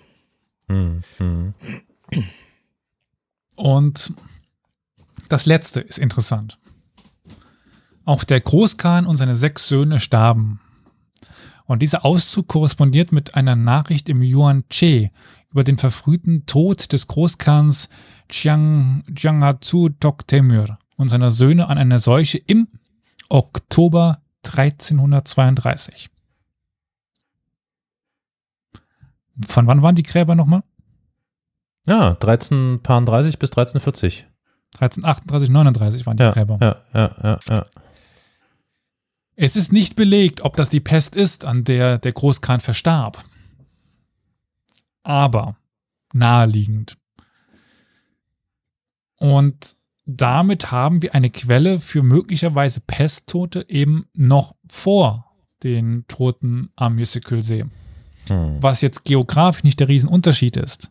Hm, hm. Und das letzte ist interessant. Auch der Großkhan und seine sechs Söhne starben. Und dieser Auszug korrespondiert mit einer Nachricht im Yuan Che über den verfrühten Tod des Großkhans Chiang, Jianghatsu Toktemür und seiner Söhne an einer Seuche im Oktober 1332. Von wann waren die Gräber nochmal? Ja, 1330 bis 1340. 1338, 39 waren die Ja, Gräber. ja, ja, ja, ja. Es ist nicht belegt, ob das die Pest ist, an der der Großkhan verstarb. Aber naheliegend. Und damit haben wir eine Quelle für möglicherweise Pesttote eben noch vor den Toten am Müssikülsee. Hm. Was jetzt geografisch nicht der Riesenunterschied ist.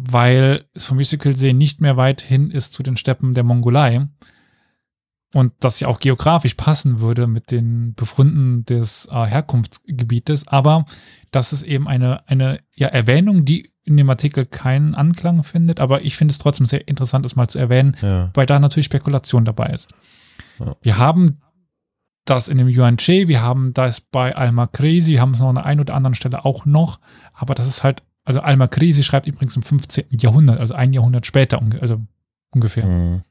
Weil es vom Müssikülsee nicht mehr weit hin ist zu den Steppen der Mongolei. Und das ja auch geografisch passen würde mit den Befunden des äh, Herkunftsgebietes. Aber das ist eben eine, eine ja, Erwähnung, die in dem Artikel keinen Anklang findet. Aber ich finde es trotzdem sehr interessant, es mal zu erwähnen, Ja. weil da natürlich Spekulation dabei ist. Ja. Wir haben das in dem Yuan Che, wir haben das bei Al-Makrisi, wir haben es noch an der einen oder anderen Stelle auch noch, aber das ist halt, also Al-Makrisi schreibt übrigens im 15. Jahrhundert, also ein Jahrhundert später, also ungefähr. Hm.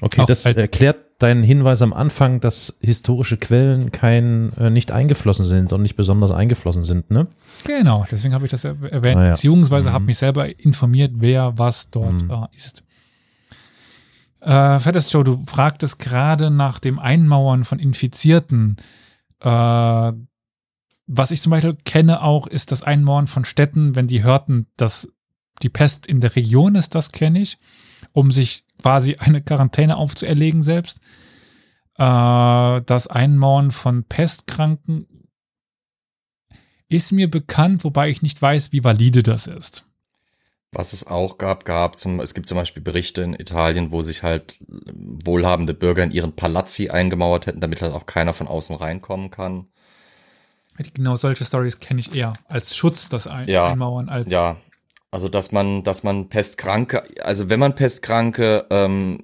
Okay, Auch das erklärt deinen Hinweis am Anfang, dass historische Quellen kein, äh, nicht eingeflossen sind und nicht besonders eingeflossen sind, ne? Genau, deswegen habe ich das er- erwähnt, Ah ja. beziehungsweise Mhm. habe mich selber informiert, wer was dort Mhm. äh, ist. Äh, Fettes Joe, du fragtest gerade nach dem Einmauern von Infizierten. Äh, was ich zum Beispiel kenne auch, ist das Einmauern von Städten, wenn die hörten, dass die Pest in der Region ist, das kenne ich, um sich quasi eine Quarantäne aufzuerlegen selbst. Äh, das Einmauern von Pestkranken ist mir bekannt, wobei ich nicht weiß, wie valide das ist. Was es auch gab, gab zum, es gibt zum Beispiel Berichte in Italien, wo sich halt wohlhabende Bürger in ihren Palazzi eingemauert hätten, damit halt auch keiner von außen reinkommen kann. Genau solche Stories kenne ich eher als Schutz, das Ein Ja. Einmauern als Ja, also dass man, dass man Pestkranke, also wenn man Pestkranke ähm,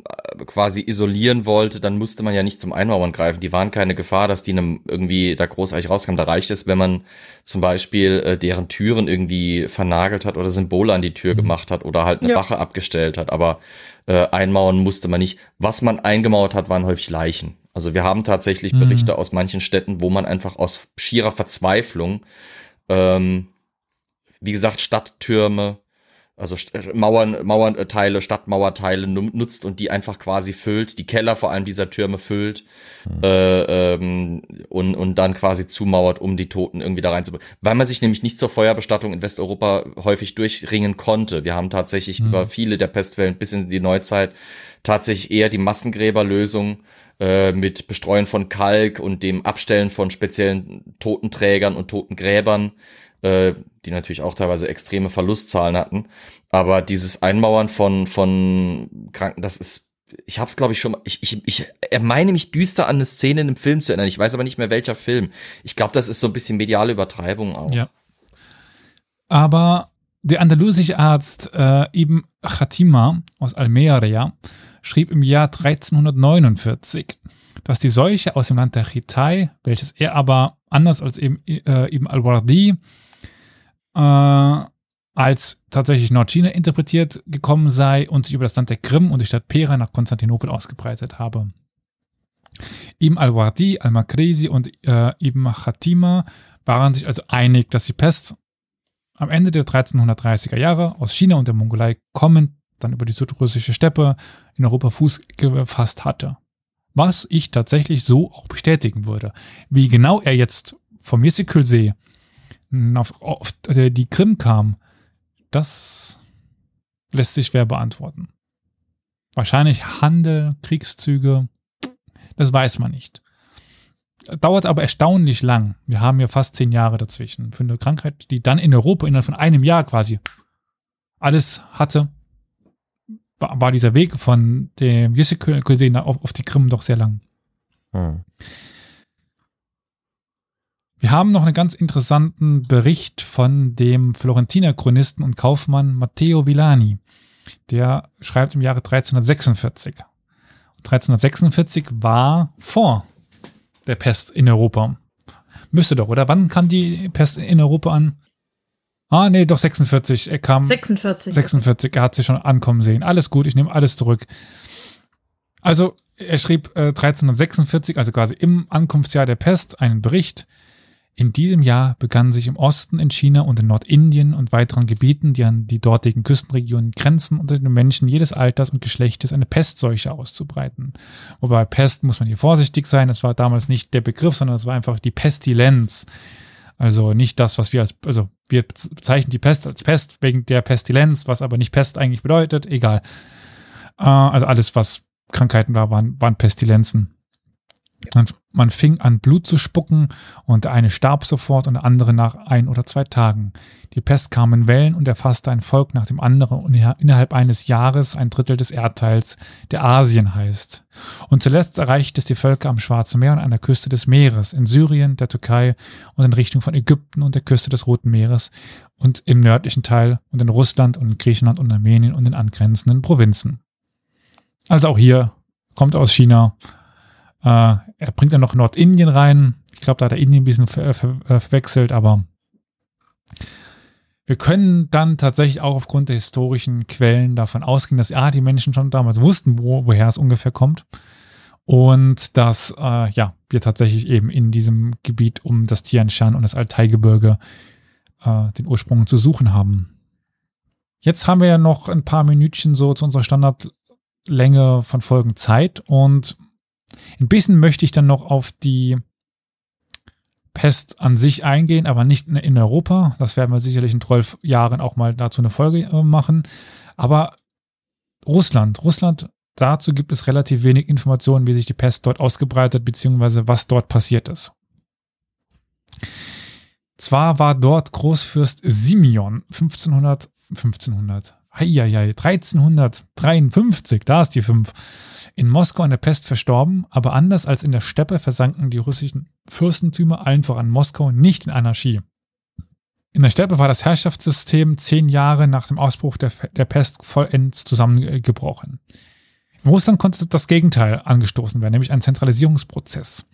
quasi isolieren wollte, dann musste man ja nicht zum Einmauern greifen. Die waren keine Gefahr, dass die einem irgendwie da großartig rauskamen. Da reicht es, wenn man zum Beispiel äh, deren Türen irgendwie vernagelt hat oder Symbole an die Tür gemacht hat oder halt eine Ja. Wache abgestellt hat. Aber äh, einmauern musste man nicht. Was man eingemauert hat, waren häufig Leichen. Also wir haben tatsächlich Mhm. Berichte aus manchen Städten, wo man einfach aus schierer Verzweiflung ähm, wie gesagt, Stadttürme, also äh, Mauern, Mauernteile, Stadtmauerteile nu- nutzt und die einfach quasi füllt, die Keller vor allem dieser Türme füllt äh, ähm, und, und dann quasi zumauert, um die Toten irgendwie da reinzubringen. Weil man sich nämlich nicht zur Feuerbestattung in Westeuropa häufig durchringen konnte. Wir haben tatsächlich Mhm. über viele der Pestwellen bis in die Neuzeit tatsächlich eher die Massengräberlösung äh, mit Bestreuen von Kalk und dem Abstellen von speziellen Totenträgern und Totengräbern äh, die natürlich auch teilweise extreme Verlustzahlen hatten. Aber dieses Einmauern von, von Kranken, das ist, ich hab's glaube ich schon, ich, ich, ich er meine mich düster an eine Szene in einem Film zu erinnern. Ich weiß aber nicht mehr welcher Film. Ich glaube, das ist so ein bisschen mediale Übertreibung auch. Ja. Aber der andalusische Arzt äh, Ibn Khatima aus Almeria schrieb im Jahr 1349, dass die Seuche aus dem Land der Chitai, welches er aber anders als eben äh, Ibn al-Wardi äh, als tatsächlich Nordchina interpretiert gekommen sei und sich über das Land der Krim und die Stadt Pera nach Konstantinopel ausgebreitet habe. Ibn al-Wardi, al-Makrisi und äh, Ibn Khatima waren sich also einig, dass die Pest am Ende der 1330er Jahre aus China und der Mongolei kommend dann über die südrussische Steppe in Europa Fuß gefasst hatte. Was ich tatsächlich so auch bestätigen würde. Wie genau er jetzt vom Jessikülsee auf, auf die Krim kam, das lässt sich schwer beantworten. Wahrscheinlich Handel, Kriegszüge, das weiß man nicht. Dauert aber erstaunlich lang. Wir haben ja fast zehn Jahre dazwischen. Für eine Krankheit, die dann in Europa innerhalb von einem Jahr quasi alles hatte, war, dieser Weg von dem Jüssekulsee auf, auf die Krim doch sehr lang. Hm. Wir haben noch einen ganz interessanten Bericht von dem Florentiner Chronisten und Kaufmann Matteo Villani. Der schreibt im Jahre 1346. 1346 war vor der Pest in Europa. Müsste doch, oder? Wann kam die Pest in Europa an? Ah, nee, doch 46. Er kam 46. 46. Er hat sie schon ankommen sehen. Alles gut, ich nehme alles zurück. Also, er schrieb äh, 1346, also quasi im Ankunftsjahr der Pest, einen Bericht. In diesem Jahr begann sich im Osten in China und in Nordindien und weiteren Gebieten, die an die dortigen Küstenregionen grenzen, unter den Menschen jedes Alters und Geschlechtes eine Pestseuche auszubreiten. Wobei Pest muss man hier vorsichtig sein. Es war damals nicht der Begriff, sondern es war einfach die Pestilenz. Also nicht das, was wir als, also wir bezeichnen die Pest als Pest wegen der Pestilenz, was aber nicht Pest eigentlich bedeutet. Egal. Äh, also alles, was Krankheiten war, waren, waren Pestilenzen. Man, man fing an, Blut zu spucken und der eine starb sofort und der andere nach ein oder zwei Tagen. Die Pest kam in Wellen und erfasste ein Volk nach dem anderen und innerhalb eines Jahres ein Drittel des Erdteils, der Asien heißt. Und zuletzt erreichte es die Völker am Schwarzen Meer und an der Küste des Meeres, in Syrien, der Türkei und in Richtung von Ägypten und der Küste des Roten Meeres und im nördlichen Teil und in Russland und in Griechenland und Armenien und den angrenzenden Provinzen. Also auch hier kommt aus China äh, er bringt dann noch Nordindien rein. Ich glaube, da hat er Indien ein bisschen ver ver äh, verwechselt, aber wir können dann tatsächlich auch aufgrund der historischen Quellen davon ausgehen, dass ja, die Menschen schon damals wussten, wo, woher es ungefähr kommt. Und dass äh, ja, wir tatsächlich eben in diesem Gebiet um das Tian Shan und das Altaigebirge äh, den Ursprung zu suchen haben. Jetzt haben wir ja noch ein paar Minütchen so zu unserer Standardlänge von Folgen Zeit und ein bisschen möchte ich dann noch auf die Pest an sich eingehen, aber nicht in Europa. Das werden wir sicherlich in zwölf Jahren auch mal dazu eine Folge äh, machen. Aber Russland, Russland, dazu gibt es relativ wenig Informationen, wie sich die Pest dort ausgebreitet, beziehungsweise was dort passiert ist. Zwar war dort Großfürst Simeon 1500, 1500, heieiei, 1353, da ist die 5 in Moskau an der Pest verstorben, aber anders als in der Steppe versanken die russischen Fürstentümer allen voran Moskau nicht in Anarchie. In der Steppe war das Herrschaftssystem zehn Jahre nach dem Ausbruch der, der Pest vollends zusammengebrochen. In Russland konnte das Gegenteil angestoßen werden, nämlich ein Zentralisierungsprozess,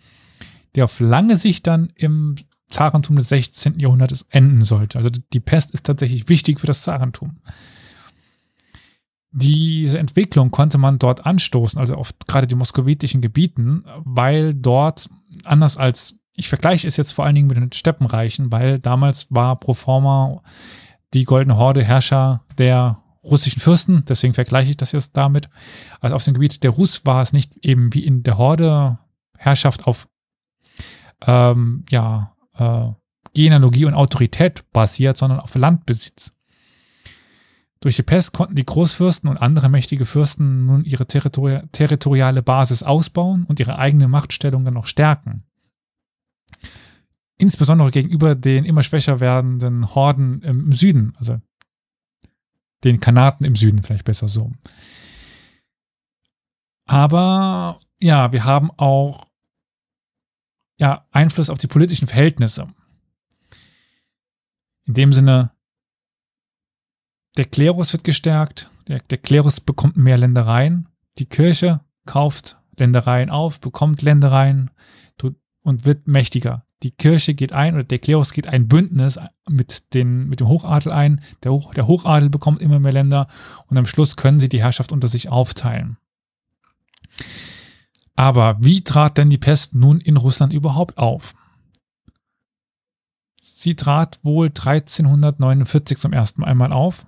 der auf lange Sicht dann im Zarentum des 16. Jahrhunderts enden sollte. Also die Pest ist tatsächlich wichtig für das Zarentum diese Entwicklung konnte man dort anstoßen, also auf gerade die moskowitischen Gebieten, weil dort, anders als, ich vergleiche es jetzt vor allen Dingen mit den Steppenreichen, weil damals war pro forma die Goldene Horde Herrscher der russischen Fürsten, deswegen vergleiche ich das jetzt damit. Also auf dem Gebiet der Rus war es nicht eben wie in der Horde Herrschaft auf ähm, ja, äh, Genealogie und Autorität basiert, sondern auf Landbesitz. Durch die Pest konnten die Großfürsten und andere mächtige Fürsten nun ihre territori territoriale Basis ausbauen und ihre eigene Machtstellung dann noch stärken. Insbesondere gegenüber den immer schwächer werdenden Horden im Süden, also den Kanaten im Süden vielleicht besser so. Aber ja, wir haben auch ja, Einfluss auf die politischen Verhältnisse. In dem Sinne, der Klerus wird gestärkt, der, der Klerus bekommt mehr Ländereien, die Kirche kauft Ländereien auf, bekommt Ländereien und wird mächtiger. Die Kirche geht ein oder der Klerus geht ein Bündnis mit, den, mit dem Hochadel ein. Der, Hoch, der Hochadel bekommt immer mehr Länder und am Schluss können sie die Herrschaft unter sich aufteilen. Aber wie trat denn die Pest nun in Russland überhaupt auf? Sie trat wohl 1349 zum ersten Mal auf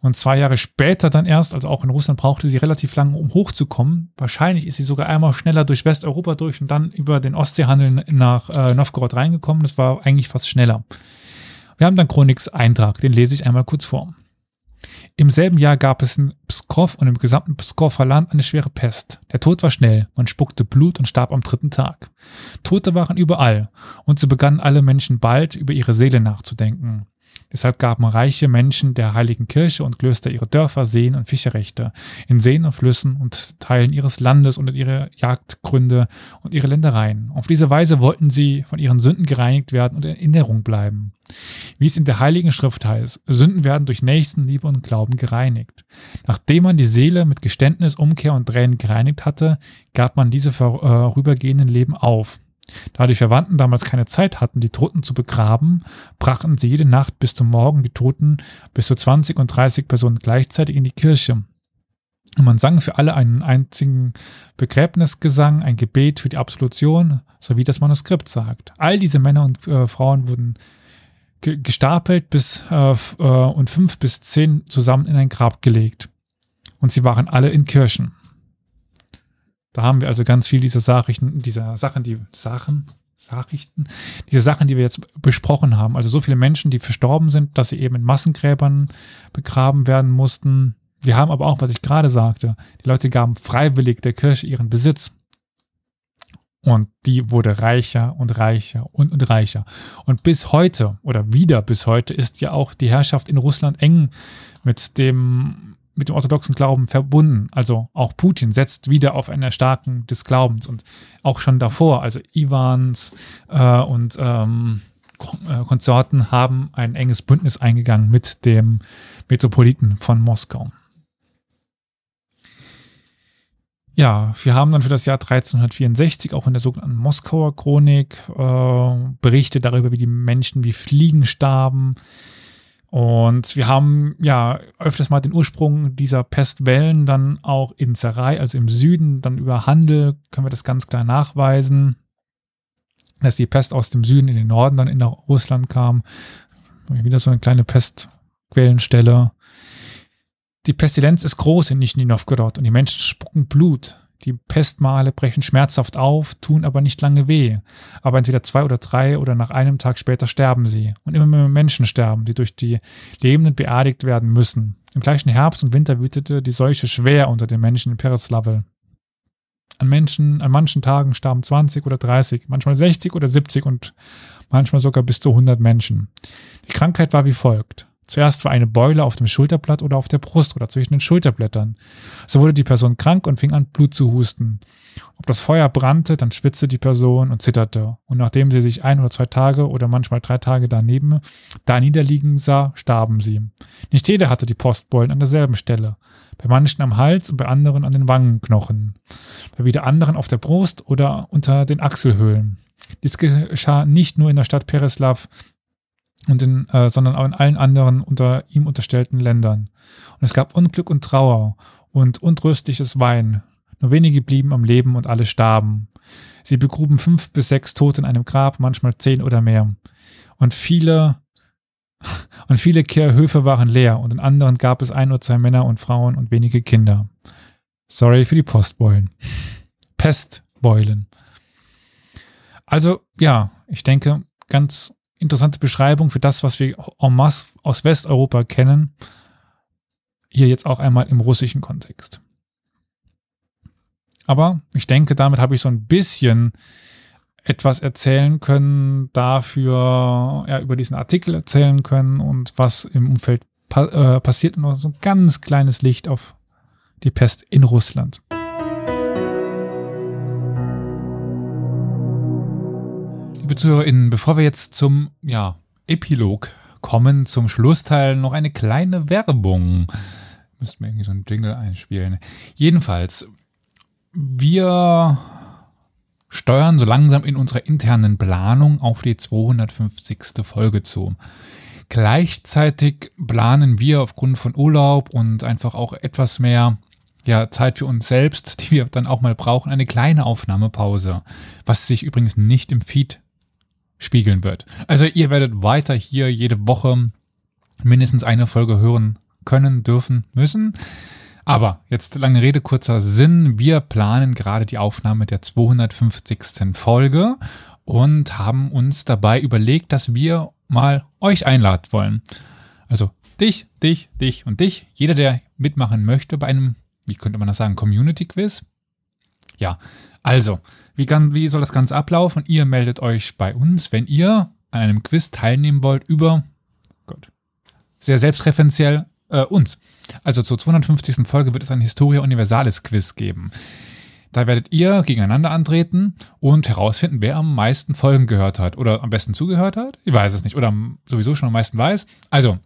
und zwei Jahre später dann erst, also auch in Russland brauchte sie relativ lange, um hochzukommen. Wahrscheinlich ist sie sogar einmal schneller durch Westeuropa durch und dann über den Ostseehandel nach äh, Novgorod reingekommen. Das war eigentlich fast schneller. Wir haben dann Chroniks Eintrag, den lese ich einmal kurz vor. Im selben Jahr gab es in Pskov und im gesamten Pskover Land eine schwere Pest. Der Tod war schnell, man spuckte Blut und starb am dritten Tag. Tote waren überall, und so begannen alle Menschen bald über ihre Seele nachzudenken. Deshalb gaben reiche Menschen der heiligen Kirche und Klöster ihre Dörfer, Seen und Fischerechte in Seen und Flüssen und Teilen ihres Landes und ihre Jagdgründe und ihre Ländereien. Auf diese Weise wollten sie von ihren Sünden gereinigt werden und in Erinnerung bleiben. Wie es in der heiligen Schrift heißt, Sünden werden durch Nächstenliebe und Glauben gereinigt. Nachdem man die Seele mit Geständnis, Umkehr und Tränen gereinigt hatte, gab man diese vorübergehenden Leben auf. Da die Verwandten damals keine Zeit hatten, die Toten zu begraben, brachten sie jede Nacht bis zum Morgen die Toten bis zu 20 und 30 Personen gleichzeitig in die Kirche. Und man sang für alle einen einzigen Begräbnisgesang, ein Gebet für die Absolution, so wie das Manuskript sagt. All diese Männer und äh, Frauen wurden ge gestapelt bis äh, äh, und fünf bis zehn zusammen in ein Grab gelegt. Und sie waren alle in Kirchen. Da haben wir also ganz viel dieser Nachrichten, dieser Sachen, die Sachen, Nachrichten, diese Sachen, die wir jetzt besprochen haben. Also so viele Menschen, die verstorben sind, dass sie eben in Massengräbern begraben werden mussten. Wir haben aber auch, was ich gerade sagte, die Leute gaben freiwillig der Kirche ihren Besitz. Und die wurde reicher und reicher und, und reicher. Und bis heute oder wieder bis heute ist ja auch die Herrschaft in Russland eng mit dem mit dem orthodoxen Glauben verbunden. Also auch Putin setzt wieder auf eine Erstarken des Glaubens und auch schon davor, also Iwans äh, und ähm, äh, Konsorten haben ein enges Bündnis eingegangen mit dem Metropoliten von Moskau. Ja, wir haben dann für das Jahr 1364 auch in der sogenannten Moskauer Chronik äh, Berichte darüber, wie die Menschen wie Fliegen starben, und wir haben ja öfters mal den Ursprung dieser Pestwellen dann auch in Sarai, also im Süden, dann über Handel können wir das ganz klar nachweisen, dass die Pest aus dem Süden in den Norden dann in Russland kam. Wieder so eine kleine Pestquellenstelle. Die Pestilenz ist groß in Nischni Novgorod und die Menschen spucken Blut. Die Pestmale brechen schmerzhaft auf, tun aber nicht lange weh. Aber entweder zwei oder drei oder nach einem Tag später sterben sie. Und immer mehr Menschen sterben, die durch die Lebenden beerdigt werden müssen. Im gleichen Herbst und Winter wütete die Seuche schwer unter den Menschen in Pereslavel. An Menschen, an manchen Tagen starben 20 oder 30, manchmal 60 oder 70 und manchmal sogar bis zu 100 Menschen. Die Krankheit war wie folgt. Zuerst war eine Beule auf dem Schulterblatt oder auf der Brust oder zwischen den Schulterblättern. So wurde die Person krank und fing an, Blut zu husten. Ob das Feuer brannte, dann schwitzte die Person und zitterte. Und nachdem sie sich ein oder zwei Tage oder manchmal drei Tage daneben da niederliegen sah, starben sie. Nicht jeder hatte die Postbeulen an derselben Stelle. Bei manchen am Hals und bei anderen an den Wangenknochen. Bei wieder anderen auf der Brust oder unter den Achselhöhlen. Dies geschah nicht nur in der Stadt Pereslav, und in, äh, sondern auch in allen anderen unter ihm unterstellten Ländern. Und es gab Unglück und Trauer und untröstliches Wein. Nur wenige blieben am Leben und alle starben. Sie begruben fünf bis sechs Tote in einem Grab, manchmal zehn oder mehr. Und viele, [LAUGHS] und viele Kehrhöfe waren leer und in anderen gab es ein oder zwei Männer und Frauen und wenige Kinder. Sorry für die Postbeulen. [LAUGHS] Pestbeulen. Also, ja, ich denke, ganz interessante Beschreibung für das, was wir en masse aus Westeuropa kennen. Hier jetzt auch einmal im russischen Kontext. Aber ich denke, damit habe ich so ein bisschen etwas erzählen können, dafür ja, über diesen Artikel erzählen können und was im Umfeld pa äh, passiert noch so ein ganz kleines Licht auf die Pest in Russland. ZuhörerInnen, bevor wir jetzt zum ja, Epilog kommen, zum Schlussteil, noch eine kleine Werbung. Müssten wir irgendwie so einen Jingle einspielen. Jedenfalls, wir steuern so langsam in unserer internen Planung auf die 250. Folge zu. Gleichzeitig planen wir aufgrund von Urlaub und einfach auch etwas mehr ja, Zeit für uns selbst, die wir dann auch mal brauchen, eine kleine Aufnahmepause, was sich übrigens nicht im Feed spiegeln wird. Also ihr werdet weiter hier jede Woche mindestens eine Folge hören können, dürfen, müssen. Aber jetzt lange Rede, kurzer Sinn. Wir planen gerade die Aufnahme der 250. Folge und haben uns dabei überlegt, dass wir mal euch einladen wollen. Also dich, dich, dich und dich. Jeder, der mitmachen möchte bei einem, wie könnte man das sagen, Community-Quiz. Ja, also, wie, kann, wie soll das Ganze ablaufen? Ihr meldet euch bei uns, wenn ihr an einem Quiz teilnehmen wollt über, Gott, sehr selbstreferenziell äh, uns. Also zur 250. Folge wird es ein Historia Universalis Quiz geben. Da werdet ihr gegeneinander antreten und herausfinden, wer am meisten Folgen gehört hat oder am besten zugehört hat. Ich weiß es nicht. Oder sowieso schon am meisten weiß. Also,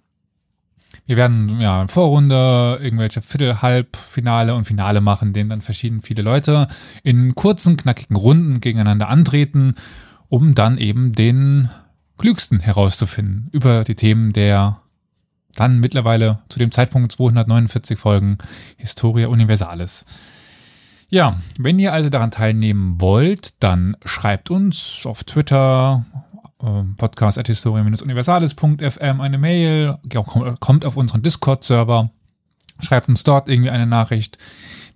wir werden ja Vorrunde, irgendwelche Viertel, Halbfinale und Finale machen, denen dann verschieden viele Leute in kurzen, knackigen Runden gegeneinander antreten, um dann eben den klügsten herauszufinden über die Themen der dann mittlerweile zu dem Zeitpunkt 249 Folgen Historia Universalis. Ja, wenn ihr also daran teilnehmen wollt, dann schreibt uns auf Twitter, podcast.historia-universalis.fm eine Mail, kommt auf unseren Discord-Server, schreibt uns dort irgendwie eine Nachricht.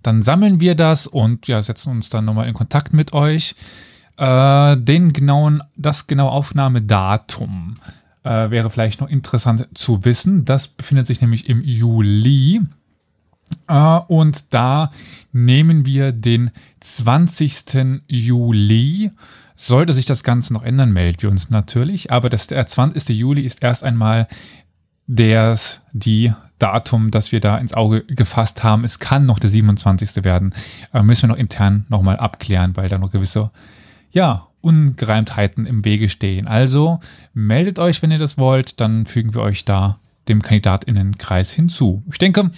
Dann sammeln wir das und ja, setzen uns dann nochmal in Kontakt mit euch. Äh, den genauen, das genaue Aufnahmedatum äh, wäre vielleicht noch interessant zu wissen. Das befindet sich nämlich im Juli. Uh, und da nehmen wir den 20. Juli. Sollte sich das Ganze noch ändern, melden wir uns natürlich. Aber das, der 20. Juli ist erst einmal das, die Datum, das wir da ins Auge gefasst haben. Es kann noch der 27. werden. Uh, müssen wir noch intern nochmal abklären, weil da noch gewisse, ja, Ungereimtheiten im Wege stehen. Also meldet euch, wenn ihr das wollt, dann fügen wir euch da dem Kandidatinnenkreis hinzu. Ich denke,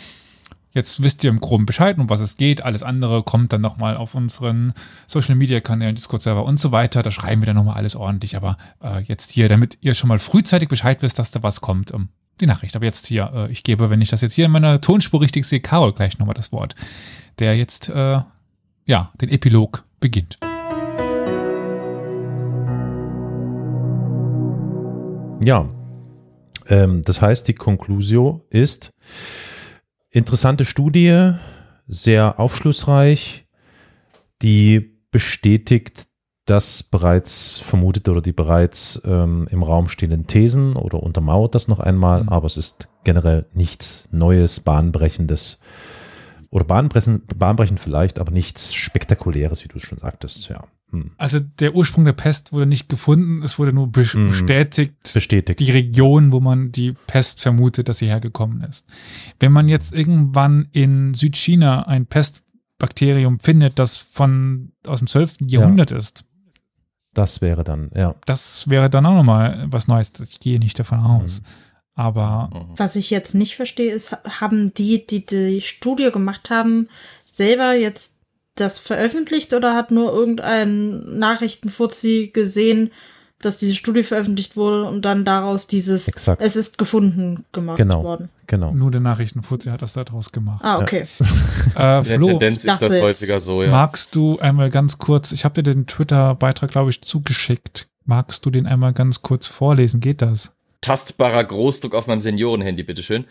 Jetzt wisst ihr im Groben Bescheid, um was es geht. Alles andere kommt dann nochmal auf unseren Social Media Kanälen, Discord-Server und so weiter. Da schreiben wir dann nochmal alles ordentlich. Aber äh, jetzt hier, damit ihr schon mal frühzeitig Bescheid wisst, dass da was kommt, ähm, die Nachricht. Aber jetzt hier, äh, ich gebe, wenn ich das jetzt hier in meiner Tonspur richtig sehe, Carol gleich nochmal das Wort, der jetzt, äh, ja, den Epilog beginnt. Ja, ähm, das heißt, die Conclusio ist, Interessante Studie, sehr aufschlussreich, die bestätigt das bereits vermutete oder die bereits ähm, im Raum stehenden Thesen oder untermauert das noch einmal, mhm. aber es ist generell nichts Neues, Bahnbrechendes oder bahnbrechend, bahnbrechend vielleicht, aber nichts Spektakuläres, wie du es schon sagtest, ja. Hm. Also der Ursprung der Pest wurde nicht gefunden, es wurde nur hm. bestätigt, bestätigt, die Region, wo man die Pest vermutet, dass sie hergekommen ist. Wenn man jetzt irgendwann in Südchina ein Pestbakterium findet, das von aus dem 12. Jahrhundert ja. ist, das wäre dann, ja. Das wäre dann auch nochmal was Neues. Ich gehe nicht davon aus. Mhm. Aber. Mhm. Was ich jetzt nicht verstehe, ist, haben die, die die Studie gemacht haben, selber jetzt das veröffentlicht oder hat nur irgendein Nachrichtenfuzzi gesehen, dass diese Studie veröffentlicht wurde und dann daraus dieses Exakt. Es ist gefunden gemacht genau, worden? Genau. Nur der Nachrichtenfuzzi hat das daraus gemacht. Ah, okay. Ja. [LAUGHS] äh, Flo, der Tendenz ist das häufiger so, ja. Magst du einmal ganz kurz, ich habe dir den Twitter-Beitrag, glaube ich, zugeschickt. Magst du den einmal ganz kurz vorlesen? Geht das? Tastbarer Großdruck auf meinem Seniorenhandy, bitteschön.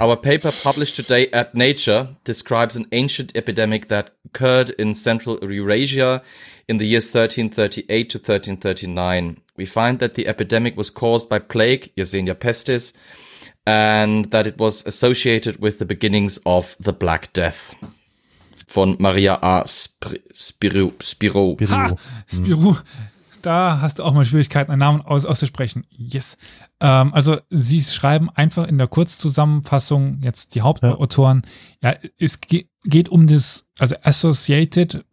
Our paper published today at Nature describes an ancient epidemic that occurred in central Eurasia in the years 1338 to 1339. We find that the epidemic was caused by plague, Yersinia pestis, and that it was associated with the beginnings of the Black Death. Von Maria A. Spiro. Spiro. Spiro. Ha, Spiro. Da hast du auch mal Schwierigkeiten, einen Namen aus, auszusprechen. Yes. Ähm, also sie schreiben einfach in der Kurzzusammenfassung jetzt die Hauptautoren. Ja, ja es ge geht um das, also Associated.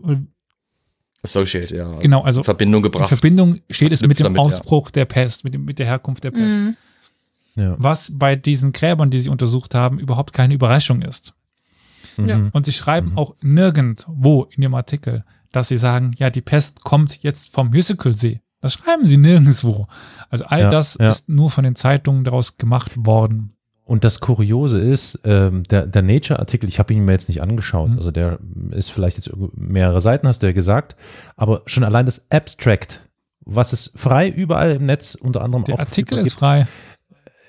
Associated, ja. Also genau, also Verbindung gebracht. In Verbindung steht es mit dem damit, Ausbruch ja. der Pest, mit, dem, mit der Herkunft der Pest. Mhm. Ja. Was bei diesen Gräbern, die sie untersucht haben, überhaupt keine Überraschung ist. Mhm. Und sie schreiben mhm. auch nirgendwo in ihrem Artikel, dass sie sagen, ja, die Pest kommt jetzt vom Musicalsee. Das schreiben sie nirgendwo. Also all ja, das ja. ist nur von den Zeitungen daraus gemacht worden. Und das Kuriose ist, ähm, der, der Nature-Artikel, ich habe ihn mir jetzt nicht angeschaut, mhm. also der ist vielleicht jetzt mehrere Seiten, hast du ja gesagt, aber schon allein das Abstract, was es frei überall im Netz unter anderem Der Artikel ist frei.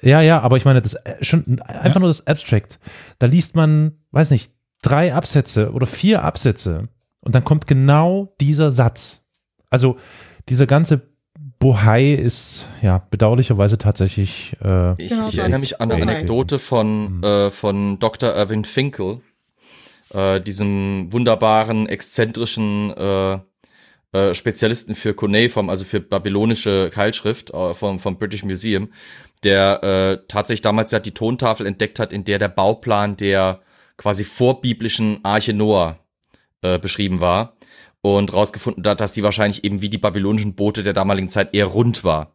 Ja, ja, aber ich meine, das äh, schon einfach ja. nur das Abstract. Da liest man, weiß nicht, drei Absätze oder vier Absätze und dann kommt genau dieser Satz. Also dieser ganze Bohai ist ja bedauerlicherweise tatsächlich äh, Ich, Genau ich erinnere mich an eine. Anekdote von, Mhm. äh, von Dr. Irvin Finkel, äh, diesem wunderbaren, exzentrischen äh, äh, Spezialisten für Cuneiform, also für babylonische Keilschrift äh, vom, vom British Museum, der äh, tatsächlich damals ja die Tontafel entdeckt hat, in der der Bauplan der quasi vorbiblischen Arche Noah äh, beschrieben war und rausgefunden hat, dass die wahrscheinlich eben wie die babylonischen Boote der damaligen Zeit eher rund war.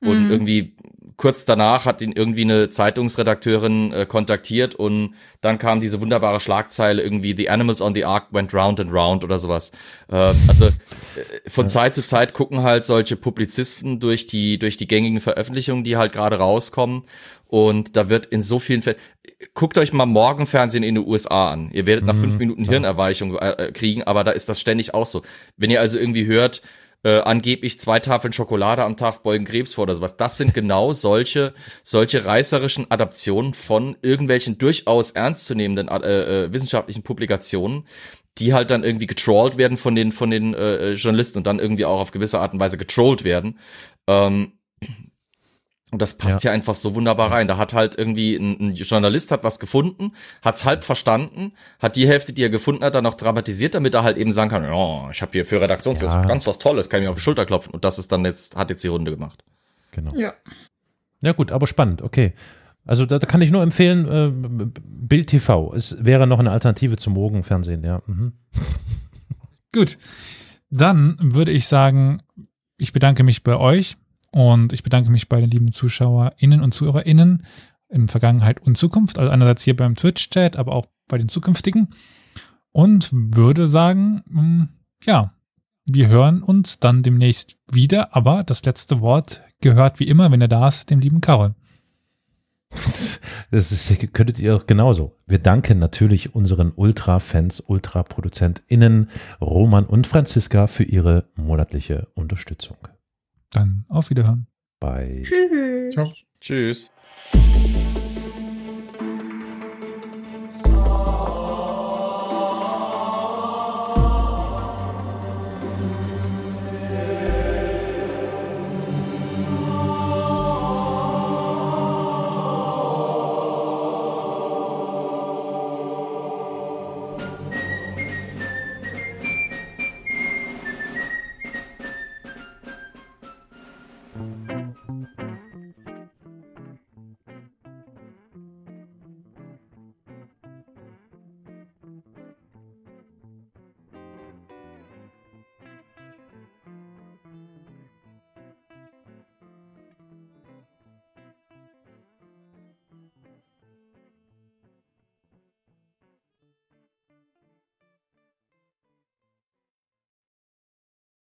Und Mhm. irgendwie kurz danach hat ihn irgendwie eine Zeitungsredakteurin äh, kontaktiert und dann kam diese wunderbare Schlagzeile irgendwie The Animals on the Ark went round and round oder sowas. Äh, also äh, von Zeit zu Zeit gucken halt solche Publizisten durch die durch die gängigen Veröffentlichungen, die halt gerade rauskommen und da wird in so vielen Fällen guckt euch mal Morgenfernsehen in den USA an. Ihr werdet nach Mhm, fünf Minuten klar. Hirnerweichung äh, äh, kriegen, aber da ist das ständig auch so. Wenn ihr also irgendwie hört, äh, angeblich zwei Tafeln Schokolade am Tag beugen Krebs vor oder sowas. Das sind [LAUGHS] genau solche, solche reißerischen Adaptionen von irgendwelchen durchaus ernstzunehmenden äh, äh, wissenschaftlichen Publikationen, die halt dann irgendwie getrollt werden von den, von den äh, Journalisten und dann irgendwie auch auf gewisse Art und Weise getrollt werden. Ähm, und das passt Ja. ja. einfach so wunderbar rein. Da hat halt irgendwie ein, ein Journalist hat was gefunden, hat's halb verstanden, hat die Hälfte, die er gefunden hat, dann noch dramatisiert, damit er halt eben sagen kann, ja, ich habe hier für Redaktionsjobs Ja. ganz was Tolles, kann ich mir auf die Schulter klopfen. Und das ist dann jetzt, hat jetzt die Runde gemacht. genau. Ja. Ja gut, aber spannend, okay. Also da, da kann ich nur empfehlen, äh, Bild TV. Es wäre noch eine Alternative zum Morgenfernsehen, ja. Mhm. Gut. Dann würde ich sagen, ich bedanke mich bei euch und ich bedanke mich bei den lieben ZuschauerInnen und ZuhörerInnen in Vergangenheit und Zukunft. Also einerseits hier beim Twitch-Chat, aber auch bei den zukünftigen. Und würde sagen, mh, ja, wir hören uns dann demnächst wieder. Aber das letzte Wort gehört wie immer, wenn er da ist, dem lieben Karol. Das ist, könntet ihr auch genauso. Wir danken natürlich unseren Ultra-Fans, Ultra-ProduzentInnen Roman und Franziska für ihre monatliche Unterstützung. Dann auf Wiederhören. Bei Tschüss. Ciao. Tschüss.